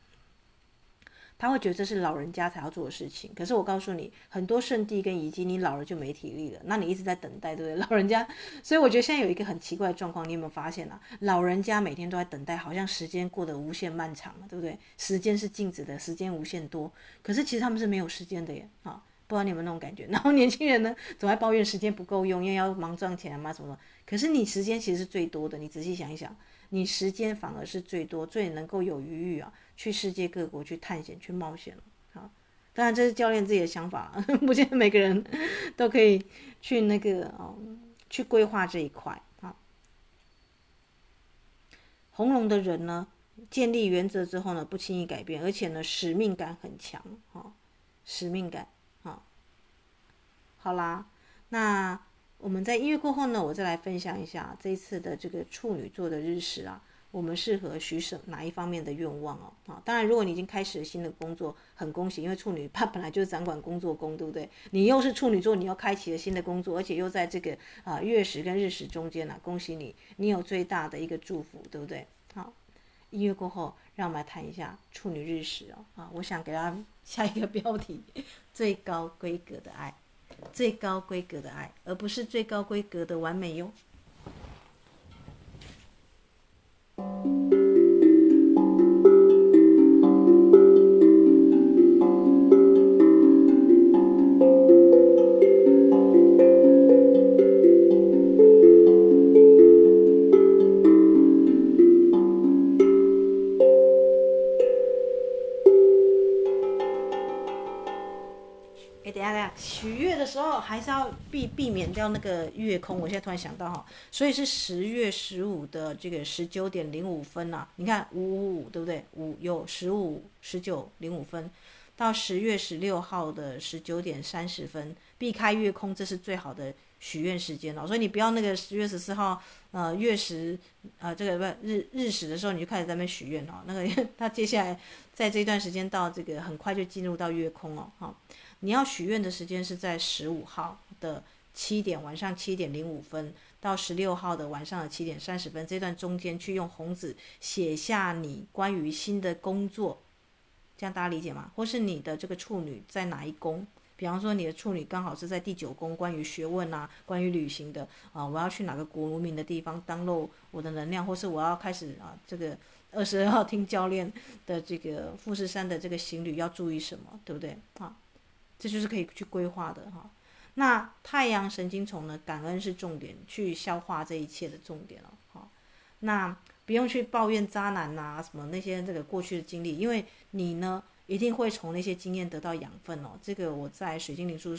[SPEAKER 1] 他会觉得这是老人家才要做的事情，可是我告诉你，很多圣地跟遗迹，你老了就没体力了，那你一直在等待，对不对？*laughs* 老人家，所以我觉得现在有一个很奇怪的状况，你有没有发现啊？老人家每天都在等待，好像时间过得无限漫长，对不对？时间是静止的，时间无限多，可是其实他们是没有时间的耶，啊，不知道你有没有那种感觉？*laughs* 然后年轻人呢，总爱抱怨时间不够用，因为要忙赚钱嘛，什么的。可是你时间其实是最多的，你仔细想一想，你时间反而是最多，最能够有余裕啊，去世界各国去探险、去冒险了。当然，这是教练自己的想法，不见得每个人 *laughs* 都可以去那个哦，去规划这一块啊。红龙的人呢，建立原则之后呢，不轻易改变，而且呢，使命感很强啊，使命感啊。好啦，那我们在音乐过后呢，我再来分享一下这一次的这个处女座的日食啊。我们适合许什哪一方面的愿望哦？啊，当然，如果你已经开始了新的工作，很恭喜，因为处女它本来就是掌管工作宫，对不对？你又是处女座，你要开启了新的工作，而且又在这个啊月食跟日食中间呢，恭喜你，你有最大的一个祝福，对不对？好，音乐过后，让我们来谈一下处女日食哦。啊，我想给他下一个标题：最高规格的爱，最高规格的爱，而不是最高规格的完美哟。Thank you. 还是要避避免掉那个月空。我现在突然想到哈，所以是十月十五的这个十九点零五分呐、啊。你看五五五对不对？五有十五、十九、零五分，到十月十六号的十九点三十分，避开月空，这是最好的许愿时间了。所以你不要那个十月十四号呃月食呃这个不日日食的时候，你就开始在那边许愿哦。那个 *laughs* 他接下来在这段时间到这个很快就进入到月空哦，哈。你要许愿的时间是在十五号的七点，晚上七点零五分到十六号的晚上的七点三十分，这段中间去用红纸写下你关于新的工作，这样大家理解吗？或是你的这个处女在哪一宫？比方说你的处女刚好是在第九宫，关于学问啊，关于旅行的啊，我要去哪个国民的地方当漏我的能量，或是我要开始啊这个 *laughs* 二十二号听教练的这个富士山的这个行旅要注意什么，对不对啊？这就是可以去规划的哈。那太阳神经丛呢，感恩是重点，去消化这一切的重点了哈。那不用去抱怨渣男呐、什么那些这个过去的经历，因为你呢。一定会从那些经验得到养分哦。这个我在水晶灵数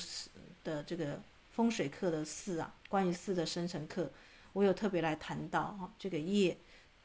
[SPEAKER 1] 的这个风水课的四啊，关于四的生成课，我有特别来谈到哈，这个业，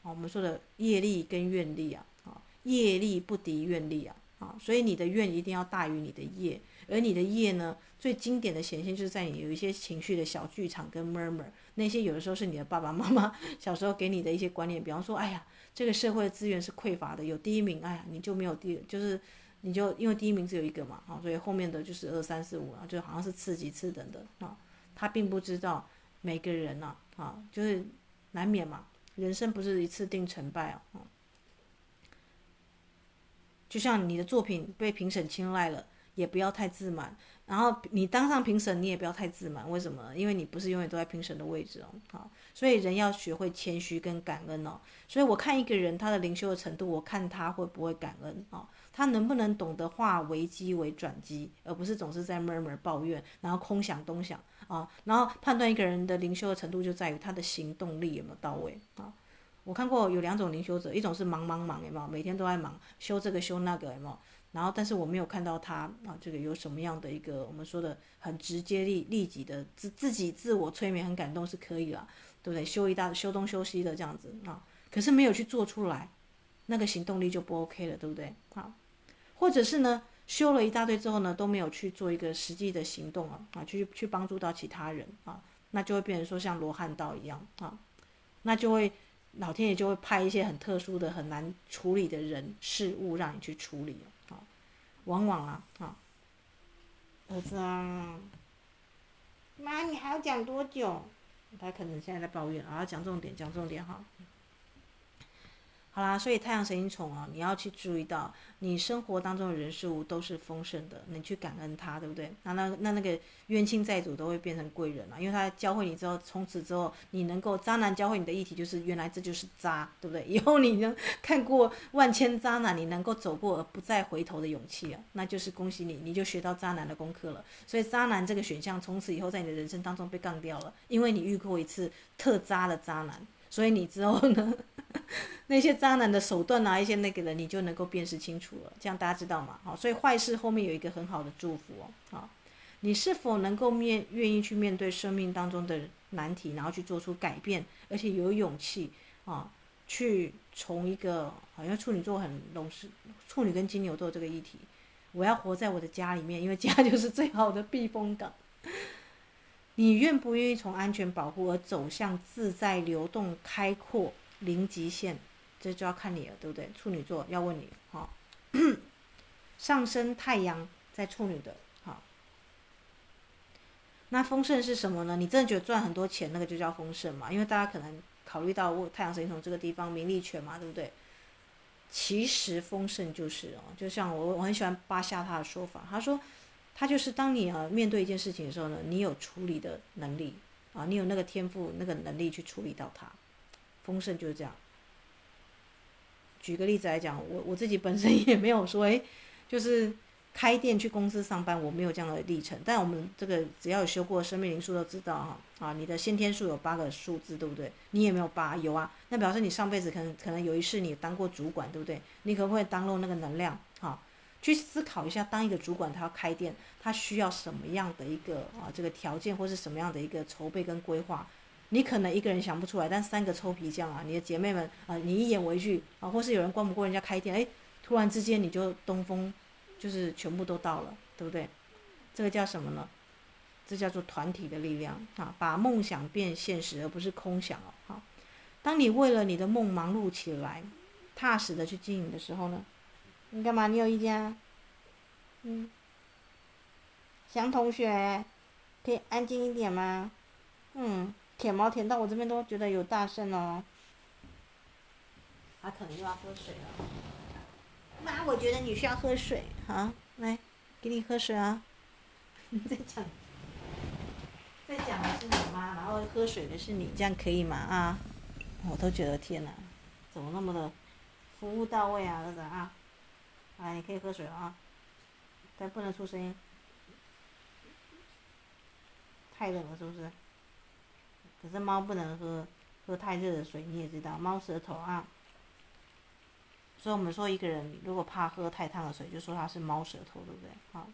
[SPEAKER 1] 我们说的业力跟愿力啊，啊，业力不敌愿力啊，啊，所以你的愿一定要大于你的业，而你的业呢，最经典的显现就是在你有一些情绪的小剧场跟 murmur，那些有的时候是你的爸爸妈妈 *laughs* 小时候给你的一些观念，比方说，哎呀。这个社会资源是匮乏的，有第一名，哎呀，你就没有第，就是你就因为第一名只有一个嘛，啊，所以后面的就是二三四五啊，就好像是次级次等的啊。他并不知道每个人呐，啊，就是难免嘛，人生不是一次定成败啊。就像你的作品被评审青睐了，也不要太自满。然后你当上评审，你也不要太自满，为什么？因为你不是永远都在评审的位置哦，好，所以人要学会谦虚跟感恩哦。所以我看一个人他的灵修的程度，我看他会不会感恩啊？他能不能懂得化危机为转机，而不是总是在 murmur 抱怨，然后空想东想啊？然后判断一个人的灵修的程度就在于他的行动力有没有到位啊？我看过有两种灵修者，一种是忙忙忙，有没有？每天都在忙，修这个修那个，有没有？然后，但是我没有看到他啊，这个有什么样的一个我们说的很直接立立即的自自己自我催眠，很感动是可以了，对不对？修一大修东修西的这样子啊，可是没有去做出来，那个行动力就不 OK 了，对不对？啊，或者是呢，修了一大堆之后呢，都没有去做一个实际的行动啊啊，去去帮助到其他人啊，那就会变成说像罗汉道一样啊，那就会老天爷就会派一些很特殊的、很难处理的人事物让你去处理。往往啊，啊，儿子啊，妈，你还要讲多久？他可能现在在抱怨啊，讲重点，讲重点哈。好啦，所以太阳神经宠啊，你要去注意到，你生活当中的人事物都是丰盛的，你去感恩他，对不对？那那那那个冤亲债主都会变成贵人了，因为他教会你之后，从此之后你能够渣男教会你的议题就是原来这就是渣，对不对？*laughs* 以后你能看过万千渣男，你能够走过而不再回头的勇气啊，那就是恭喜你，你就学到渣男的功课了。所以渣男这个选项从此以后在你的人生当中被杠掉了，因为你遇过一次特渣的渣男。所以你之后呢，*laughs* 那些渣男的手段啊，一些那个的，你就能够辨识清楚了。这样大家知道吗？好，所以坏事后面有一个很好的祝福哦。好，你是否能够面愿意去面对生命当中的难题，然后去做出改变，而且有勇气啊，去从一个好像处女座很懂事，处女跟金牛都有这个议题。我要活在我的家里面，因为家 *laughs* 就是最好的避风港。你愿不愿意从安全保护而走向自在、流动、开阔、零极限？这就要看你了，对不对？处女座要问你，好，*coughs* 上升太阳在处女的，好。那丰盛是什么呢？你真的觉得赚很多钱，那个就叫丰盛嘛？因为大家可能考虑到太阳神从这个地方名利权嘛，对不对？其实丰盛就是哦，就像我我很喜欢巴夏他的说法，他说。他就是当你啊面对一件事情的时候呢，你有处理的能力啊，你有那个天赋、那个能力去处理到它，丰盛就是这样。举个例子来讲，我我自己本身 *laughs* 也没有说，诶，就是开店去公司上班，我没有这样的历程。但我们这个只要有修过生命灵数都知道哈，啊，你的先天数有八个数字，对不对？你也没有八，有啊，那表示你上辈子可能可能有一世你当过主管，对不对？你可不可以当漏那个能量？哈。去思考一下，当一个主管，他要开店，他需要什么样的一个啊这个条件，或是什么样的一个筹备跟规划？你可能一个人想不出来，但三个臭皮匠啊，你的姐妹们啊，你一言为句啊，或是有人关不过人家开店，哎，突然之间你就东风，就是全部都到了，对不对？这个叫什么呢？这叫做团体的力量啊，把梦想变现实，而不是空想哦。好，当你为了你的梦忙碌起来，踏实的去经营的时候呢？你干嘛？你有意见啊？嗯，翔同学，可以安静一点吗？嗯，舔毛舔到我这边都觉得有大声哦。他可能又要喝水了。妈，我觉得你需要喝水，好，来，给你喝水啊。你 *laughs* 在讲，在讲的是你妈，然后喝水的是你，这样可以吗？啊，我都觉得天哪，怎么那么的服务到位啊，儿子啊，啊，你可以喝水啊，但不能出声音，太冷了是不是？可是猫不能喝喝太热的水，你也知道，猫舌头啊。所以我们说，一个人如果怕喝太烫的水，就说他是猫舌头，对不对？啊，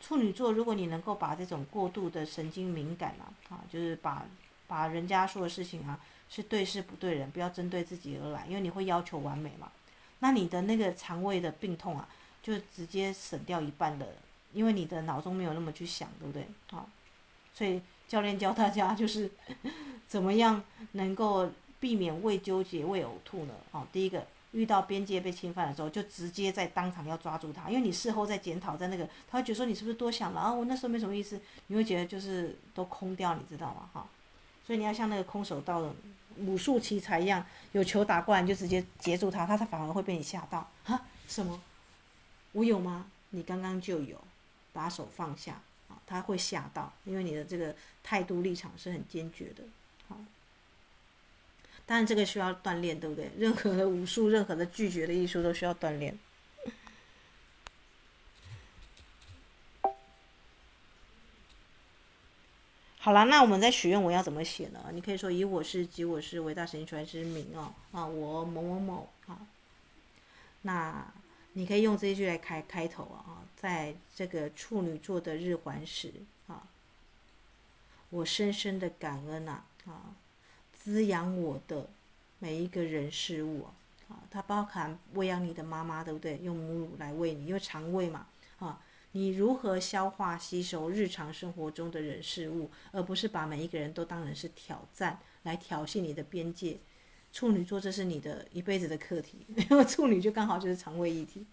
[SPEAKER 1] 处女座，如果你能够把这种过度的神经敏感啊，啊，就是把把人家说的事情啊，是对事不对人，不要针对自己而来，因为你会要求完美嘛。那你的那个肠胃的病痛啊，就直接省掉一半的，因为你的脑中没有那么去想，对不对？啊，所以。教练教大家就是 *laughs* 怎么样能够避免胃纠结、胃呕吐呢？哦，第一个遇到边界被侵犯的时候，就直接在当场要抓住他，因为你事后再检讨，在那个他会觉得说你是不是多想了啊？我那时候没什么意思，你会觉得就是都空掉，你知道吗？哈，所以你要像那个空手道的武术奇才一样，有球打过来你就直接截住他，他他反而会被你吓到哈，什么？我有吗？你刚刚就有，把手放下啊。他会吓到，因为你的这个态度立场是很坚决的，好。当然这个需要锻炼，对不对？任何的武术，任何的拒绝的艺术都需要锻炼。好了，那我们在许愿，我要怎么写呢？你可以说以我是及我是伟大神传之名哦，啊，我某某某啊，那。你可以用这一句来开开头啊，在这个处女座的日环食啊，我深深的感恩啊啊，滋养我的每一个人事物啊，它包含喂养你的妈妈，对不对？用母乳来喂你，因为肠胃嘛啊，你如何消化吸收日常生活中的人事物，而不是把每一个人都当成是挑战来挑衅你的边界。处女座，这是你的一辈子的课题，*laughs* 因为处女就刚好就是肠胃议题。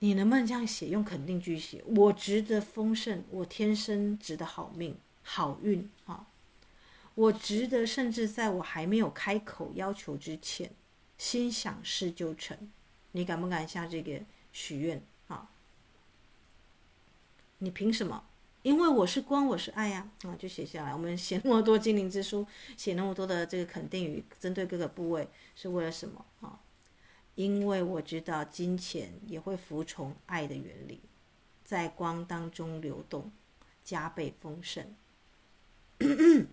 [SPEAKER 1] 你能不能这样写？用肯定句写：我值得丰盛，我天生值得好命、好运啊！我值得，甚至在我还没有开口要求之前，心想事就成。你敢不敢下这个许愿？你凭什么？因为我是光，我是爱呀，啊，就写下来。我们写那么多精灵之书，写那么多的这个肯定语，针对各个部位，是为了什么啊？因为我知道金钱也会服从爱的原理，在光当中流动，加倍丰盛。*coughs*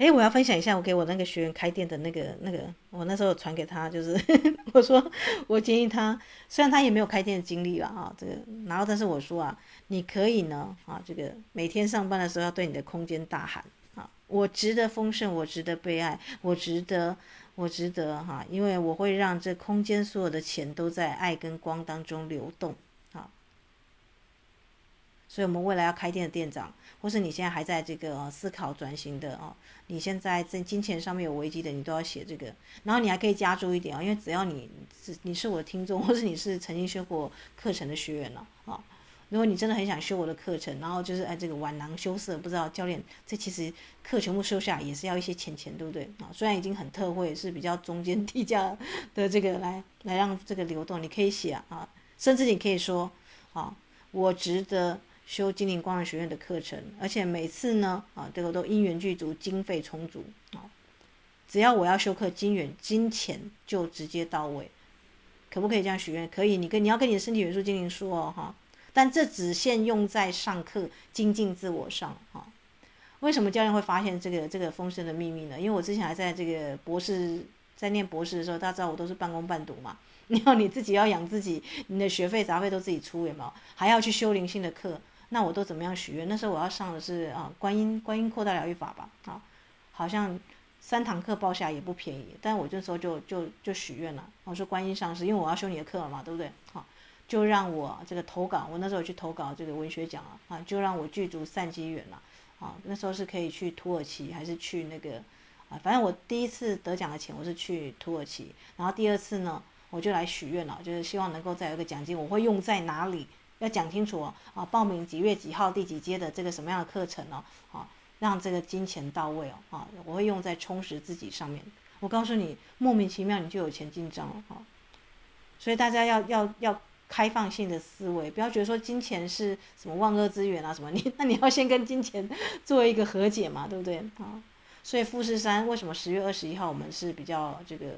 [SPEAKER 1] 哎，我要分享一下我给我那个学员开店的那个那个，我那时候传给他，就是 *laughs* 我说我建议他，虽然他也没有开店的经历了啊，这个，然后但是我说啊，你可以呢啊，这个每天上班的时候要对你的空间大喊啊，我值得丰盛，我值得被爱，我值得，我值得哈，因为我会让这空间所有的钱都在爱跟光当中流动啊。所以，我们未来要开店的店长，或是你现在还在这个思考转型的哦，你现在在金钱上面有危机的，你都要写这个。然后你还可以加注一点啊，因为只要你是你是我的听众，或是你是曾经修过课程的学员了啊。如果你真的很想修我的课程，然后就是哎这个晚囊羞涩，不知道教练这其实课全部收下也是要一些钱钱，对不对啊？虽然已经很特惠，是比较中间低价的这个来来让这个流动，你可以写啊，甚至你可以说啊，我值得。修精灵光能学院的课程，而且每次呢，啊，这个都因缘具足，经费充足啊。只要我要修课，金元金钱就直接到位，可不可以这样许愿？可以，你跟你要跟你的身体元素精灵说哦，哈。但这只限用在上课精进自我上，哈。为什么教练会发现这个这个丰盛的秘密呢？因为我之前还在这个博士在念博士的时候，大家知道我都是半工半读嘛。*laughs* 你要你自己要养自己，你的学费杂费都自己出，有没有？还要去修灵性的课。那我都怎么样许愿？那时候我要上的是啊，观音观音扩大疗愈法吧，啊，好像三堂课报下来也不便宜，但我这时候就就就许愿了，我说观音上师，因为我要修你的课了嘛，对不对？好，就让我这个投稿，我那时候去投稿这个文学奖了，啊，就让我具足善机缘了，啊，那时候是可以去土耳其还是去那个，啊，反正我第一次得奖的钱我是去土耳其，然后第二次呢，我就来许愿了，就是希望能够再有一个奖金，我会用在哪里？要讲清楚哦，啊，报名几月几号第几阶的这个什么样的课程哦，啊，让这个金钱到位哦，啊，我会用在充实自己上面。我告诉你，莫名其妙你就有钱进账了哈。所以大家要要要开放性的思维，不要觉得说金钱是什么万恶之源啊什么，*laughs* 你那你要先跟金钱做一个和解嘛，对不对啊？所以富士山为什么十月二十一号我们是比较这个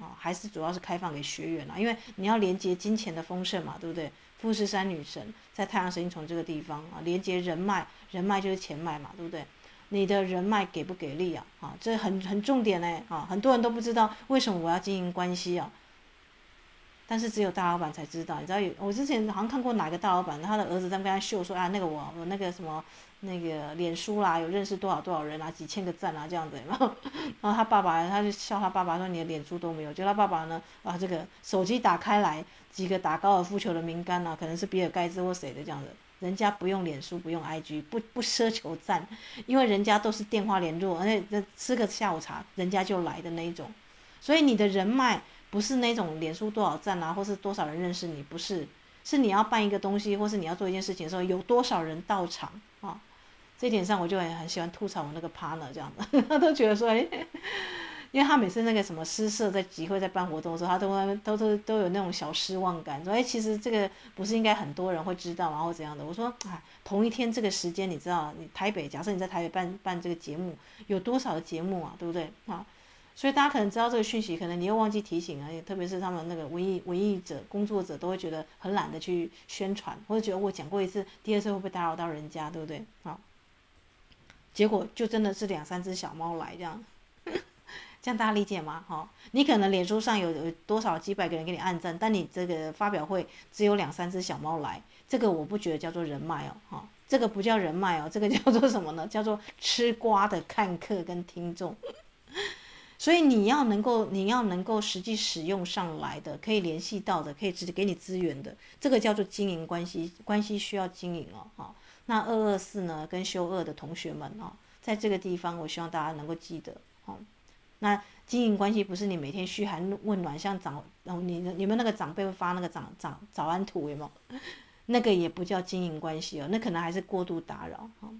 [SPEAKER 1] 啊，还是主要是开放给学员啊，因为你要连接金钱的丰盛嘛，对不对？富士山女神在太阳神经丛这个地方啊，连接人脉，人脉就是钱脉嘛，对不对？你的人脉给不给力啊？啊，这很很重点嘞啊，很多人都不知道为什么我要经营关系啊。但是只有大老板才知道，你知道有我之前好像看过哪个大老板，他的儿子在跟他秀说啊，那个我我那个什么那个脸书啦，有认识多少多少人啊，几千个赞啊这样子，然后然后他爸爸他就笑他爸爸说，你的脸书都没有，就他爸爸呢啊这个手机打开来几个打高尔夫球的名单啊，可能是比尔盖茨或谁的这样子，人家不用脸书不用 IG 不不奢求赞，因为人家都是电话联络，而且吃个下午茶人家就来的那一种，所以你的人脉。不是那种脸书多少赞啊，或是多少人认识你，不是，是你要办一个东西，或是你要做一件事情的时候，有多少人到场啊？这一点上我就很很喜欢吐槽我那个 partner 这样的，*laughs* 他都觉得说，哎，因为他每次那个什么诗社在集会、在办活动的时候，他都都都都有那种小失望感，说，哎，其实这个不是应该很多人会知道然后怎样的？我说，哎，同一天这个时间，你知道，你台北，假设你在台北办办这个节目，有多少的节目啊？对不对啊？所以大家可能知道这个讯息，可能你又忘记提醒啊，特别是他们那个文艺文艺者、工作者都会觉得很懒得去宣传，或者觉得我讲过一次，第二次会不会打扰到人家，对不对？好，结果就真的是两三只小猫来这样，*laughs* 这样大家理解吗？哈，你可能脸书上有有多少几百个人给你按赞，但你这个发表会只有两三只小猫来，这个我不觉得叫做人脉哦，哈，这个不叫人脉哦，这个叫做什么呢？叫做吃瓜的看客跟听众。*laughs* 所以你要能够，你要能够实际使用上来的，可以联系到的，可以直接给你资源的，这个叫做经营关系，关系需要经营哦。哈，那二二四呢，跟修二的同学们哦，在这个地方，我希望大家能够记得哦。那经营关系不是你每天嘘寒问暖，像长，然后你你们那个长辈会发那个长长早安图有没有？*laughs* 那个也不叫经营关系哦，那可能还是过度打扰哈。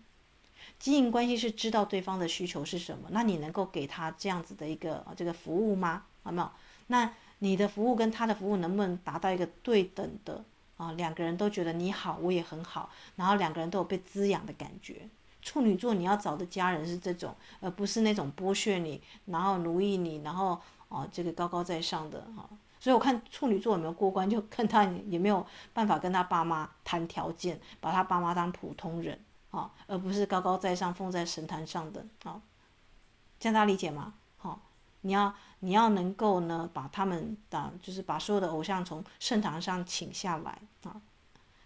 [SPEAKER 1] 经营关系是知道对方的需求是什么，那你能够给他这样子的一个这个服务吗？有没有？那你的服务跟他的服务能不能达到一个对等的啊？两个人都觉得你好，我也很好，然后两个人都有被滋养的感觉。处女座你要找的家人是这种，而不是那种剥削你，然后奴役你，然后啊这个高高在上的哈。所以我看处女座有没有过关，就看他有没有办法跟他爸妈谈条件，把他爸妈当普通人。啊，而不是高高在上，奉在神坛上的啊，这样大家理解吗？好，你要你要能够呢，把他们的就是把所有的偶像从圣堂上请下来啊，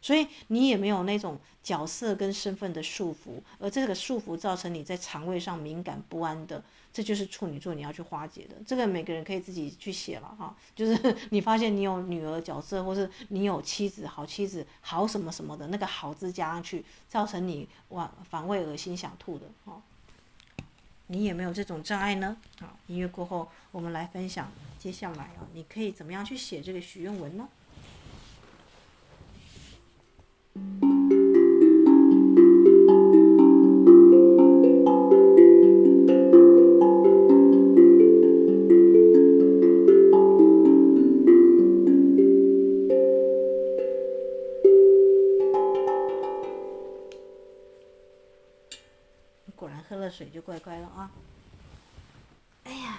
[SPEAKER 1] 所以你也没有那种角色跟身份的束缚，而这个束缚造成你在肠胃上敏感不安的。这就是处女座你要去化解的，这个每个人可以自己去写了哈。*laughs* 就是你发现你有女儿角色，或是你有妻子、好妻子、好什么什么的那个好字加上去，造成你反反胃、恶心、想吐的哈。你有没有这种障碍呢？好，音乐过后我们来分享接下来啊，你可以怎么样去写这个许愿文呢？水就乖乖了啊！哎呀，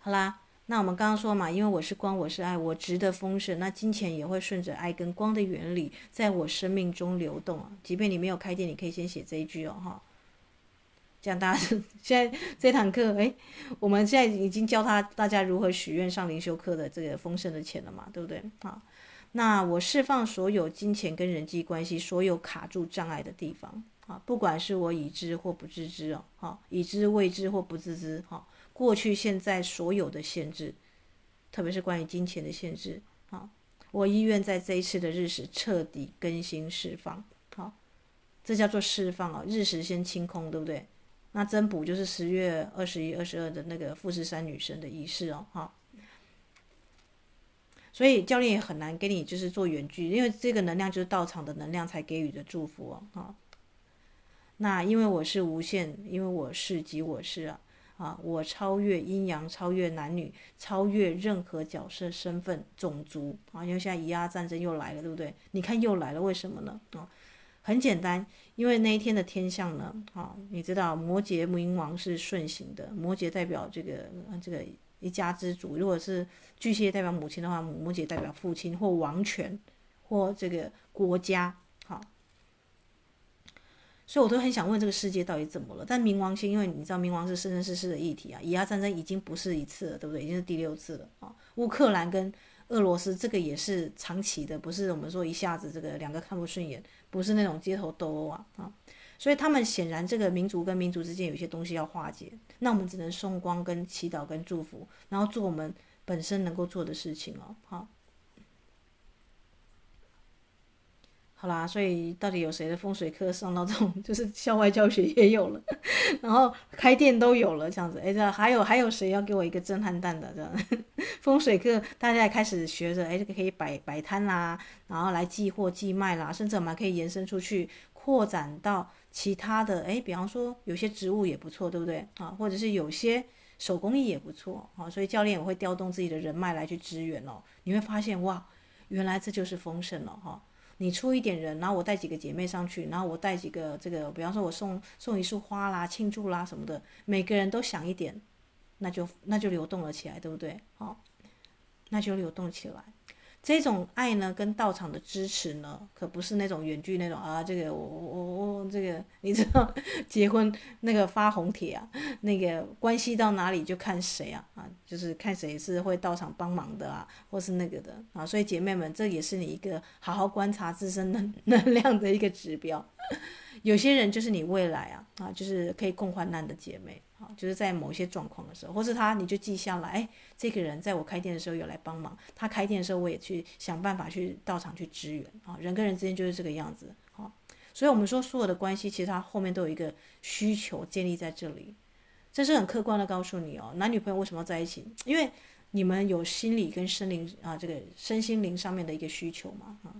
[SPEAKER 1] 好啦，那我们刚刚说嘛，因为我是光，我是爱，我值得丰盛，那金钱也会顺着爱跟光的原理，在我生命中流动啊。即便你没有开店，你可以先写这一句哦，哈。这样大家 *laughs* 现在这堂课，哎，我们现在已经教他大家如何许愿上灵修课的这个丰盛的钱了嘛，对不对？好，那我释放所有金钱跟人际关系所有卡住障碍的地方。不管是我已知或不自知哦，哈，已知未知或不自知，哈，过去现在所有的限制，特别是关于金钱的限制，啊，我意愿在这一次的日食彻底更新释放，好，这叫做释放啊，日食先清空，对不对？那增补就是十月二十一、二十二的那个富士山女神的仪式哦，哈，所以教练也很难给你就是做远距，因为这个能量就是到场的能量才给予的祝福哦，哈。那因为我是无限，因为我是即我是啊，啊，我超越阴阳，超越男女，超越任何角色、身份、种族啊！因为现在以阿战争又来了，对不对？你看又来了，为什么呢？啊，很简单，因为那一天的天象呢，啊，你知道摩羯冥王是顺行的，摩羯代表这个这个一家之主，如果是巨蟹代表母亲的话，摩羯代表父亲或王权或这个国家。所以，我都很想问这个世界到底怎么了？但冥王星，因为你知道，冥王是生生世世的议题啊。以牙战争已经不是一次了，对不对？已经是第六次了啊。乌克兰跟俄罗斯这个也是长期的，不是我们说一下子这个两个看不顺眼，不是那种街头斗殴啊啊。所以他们显然这个民族跟民族之间有些东西要化解，那我们只能送光跟祈祷跟祝福，然后做我们本身能够做的事情哦，好。好啦，所以到底有谁的风水课上到这种 *laughs* 就是校外教学也有了，*laughs* 然后开店都有了这样子，哎，这还有还有谁要给我一个震撼弹的这样？*laughs* 风水课大家也开始学着，哎，这个可以摆摆摊啦，然后来寄货寄卖啦，甚至我们还可以延伸出去，扩展到其他的，哎，比方说有些植物也不错，对不对啊？或者是有些手工艺也不错啊，所以教练也会调动自己的人脉来去支援哦。你会发现哇，原来这就是丰盛了哈。你出一点人，然后我带几个姐妹上去，然后我带几个这个，比方说我送送一束花啦、庆祝啦什么的，每个人都想一点，那就那就流动了起来，对不对？好，那就流动起来。这种爱呢，跟道场的支持呢，可不是那种远距那种啊。这个我我我这个，你知道，*laughs* 结婚那个发红帖啊，那个关系到哪里就看谁啊啊，就是看谁是会到场帮忙的啊，或是那个的啊。所以姐妹们，这也是你一个好好观察自身能 *laughs* 能量的一个指标。有些人就是你未来啊啊，就是可以共患难的姐妹。就是在某些状况的时候，或是他你就记下来，哎，这个人在我开店的时候有来帮忙，他开店的时候我也去想办法去到场去支援啊。人跟人之间就是这个样子啊，所以我们说所有的关系，其实它后面都有一个需求建立在这里，这是很客观的告诉你哦。男女朋友为什么要在一起？因为你们有心理跟生灵啊，这个身心灵上面的一个需求嘛啊。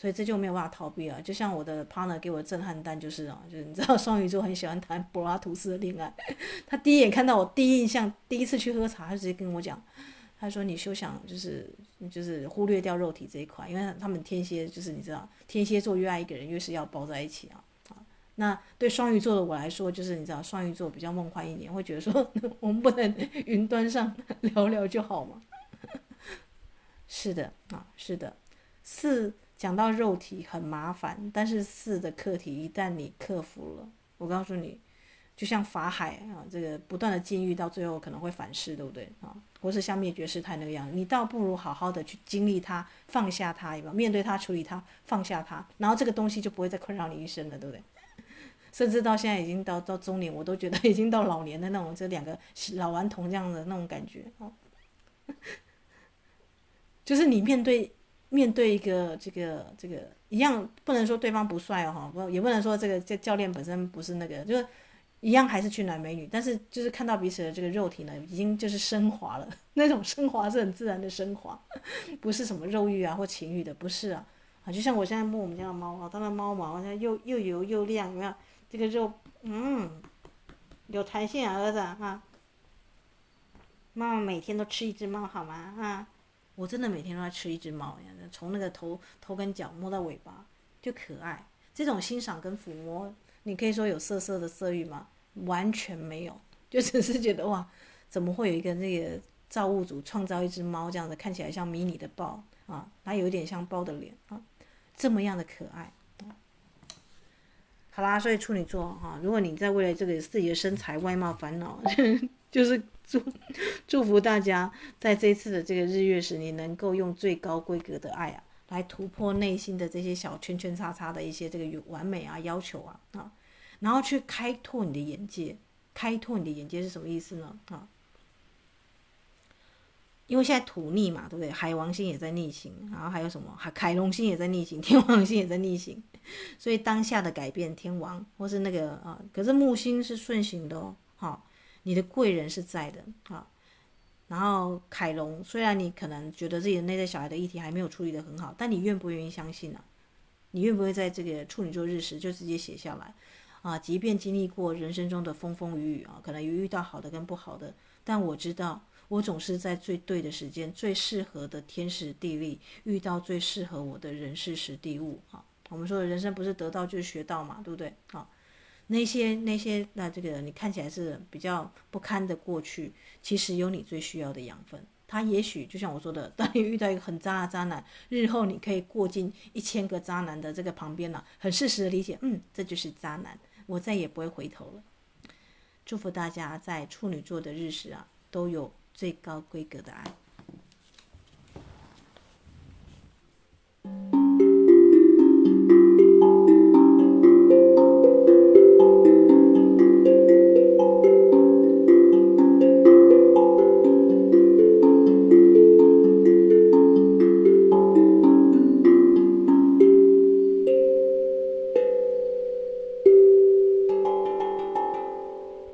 [SPEAKER 1] 所以这就没有办法逃避了，就像我的 partner 给我的震撼弹就是啊，就是你知道双鱼座很喜欢谈柏拉图式的恋爱，他第一眼看到我第一印象，第一次去喝茶，他直接跟我讲，他说你休想就是就是忽略掉肉体这一块，因为他们天蝎就是你知道天蝎座越爱一个人越是要包在一起啊啊，那对双鱼座的我来说就是你知道双鱼座比较梦幻一点，会觉得说 *laughs* 我们不能云端上聊聊就好吗？*laughs* 是的啊，是的，是。讲到肉体很麻烦，但是四的课题一旦你克服了，我告诉你，就像法海啊，这个不断的禁欲到最后可能会反噬，对不对啊？或是像灭绝师太那个样，你倒不如好好的去经历它，放下它，面对它，处理它，放下它，然后这个东西就不会再困扰你一生了，对不对？*laughs* 甚至到现在已经到到中年，我都觉得已经到老年的那种，这两个老顽童这样的那种感觉啊，*laughs* 就是你面对。面对一个这个这个一样，不能说对方不帅哦哈，不也不能说这个这教练本身不是那个，就是一样还是俊男美女，但是就是看到彼此的这个肉体呢，已经就是升华了，*laughs* 那种升华是很自然的升华，不是什么肉欲啊或情欲的，不是啊，啊就像我现在摸我们家的猫啊，它的猫毛好像又又油又亮，有没有？这个肉嗯有弹性啊，儿子啊，妈妈每天都吃一只猫好吗？啊。我真的每天都在吃一只猫，从那个头头跟脚摸到尾巴，就可爱。这种欣赏跟抚摸，你可以说有色色的色欲吗？完全没有，就只是觉得哇，怎么会有一个那个造物主创造一只猫这样子，看起来像迷你的豹啊，它有点像豹的脸啊，这么样的可爱。好啦，所以处女座哈，如果你在为了这个自己的身材外貌烦恼，*laughs* 就是。祝 *laughs* 祝福大家在这次的这个日月时，你能够用最高规格的爱啊，来突破内心的这些小圈圈叉叉的一些这个完美啊要求啊啊，然后去开拓你的眼界。开拓你的眼界是什么意思呢？啊，因为现在土逆嘛，对不对？海王星也在逆行，然后还有什么？海凯龙星也在逆行，*laughs* 天王星也在逆行，所以当下的改变，天王或是那个啊，可是木星是顺行的哦，你的贵人是在的啊，然后凯龙，虽然你可能觉得自己的内在小孩的议题还没有处理得很好，但你愿不愿意相信呢、你愿不愿意在这个处女座日时就直接写下来啊，即便经历过人生中的风风雨雨啊，可能有遇到好的跟不好的，但我知道我总是在最对的时间、最适合的天时地利，遇到最适合我的人事时地物啊。我们说的人生不是得到就是学到嘛，对不对？啊，那些那些，那这个你看起来是比较不堪的过去，其实有你最需要的养分。他也许就像我说的，当你遇到一个很渣的渣男，日后你可以过进一千个渣男的这个旁边了。很适时的理解，嗯，这就是渣男，我再也不会回头了。祝福大家在处女座的日食啊，都有最高规格的爱。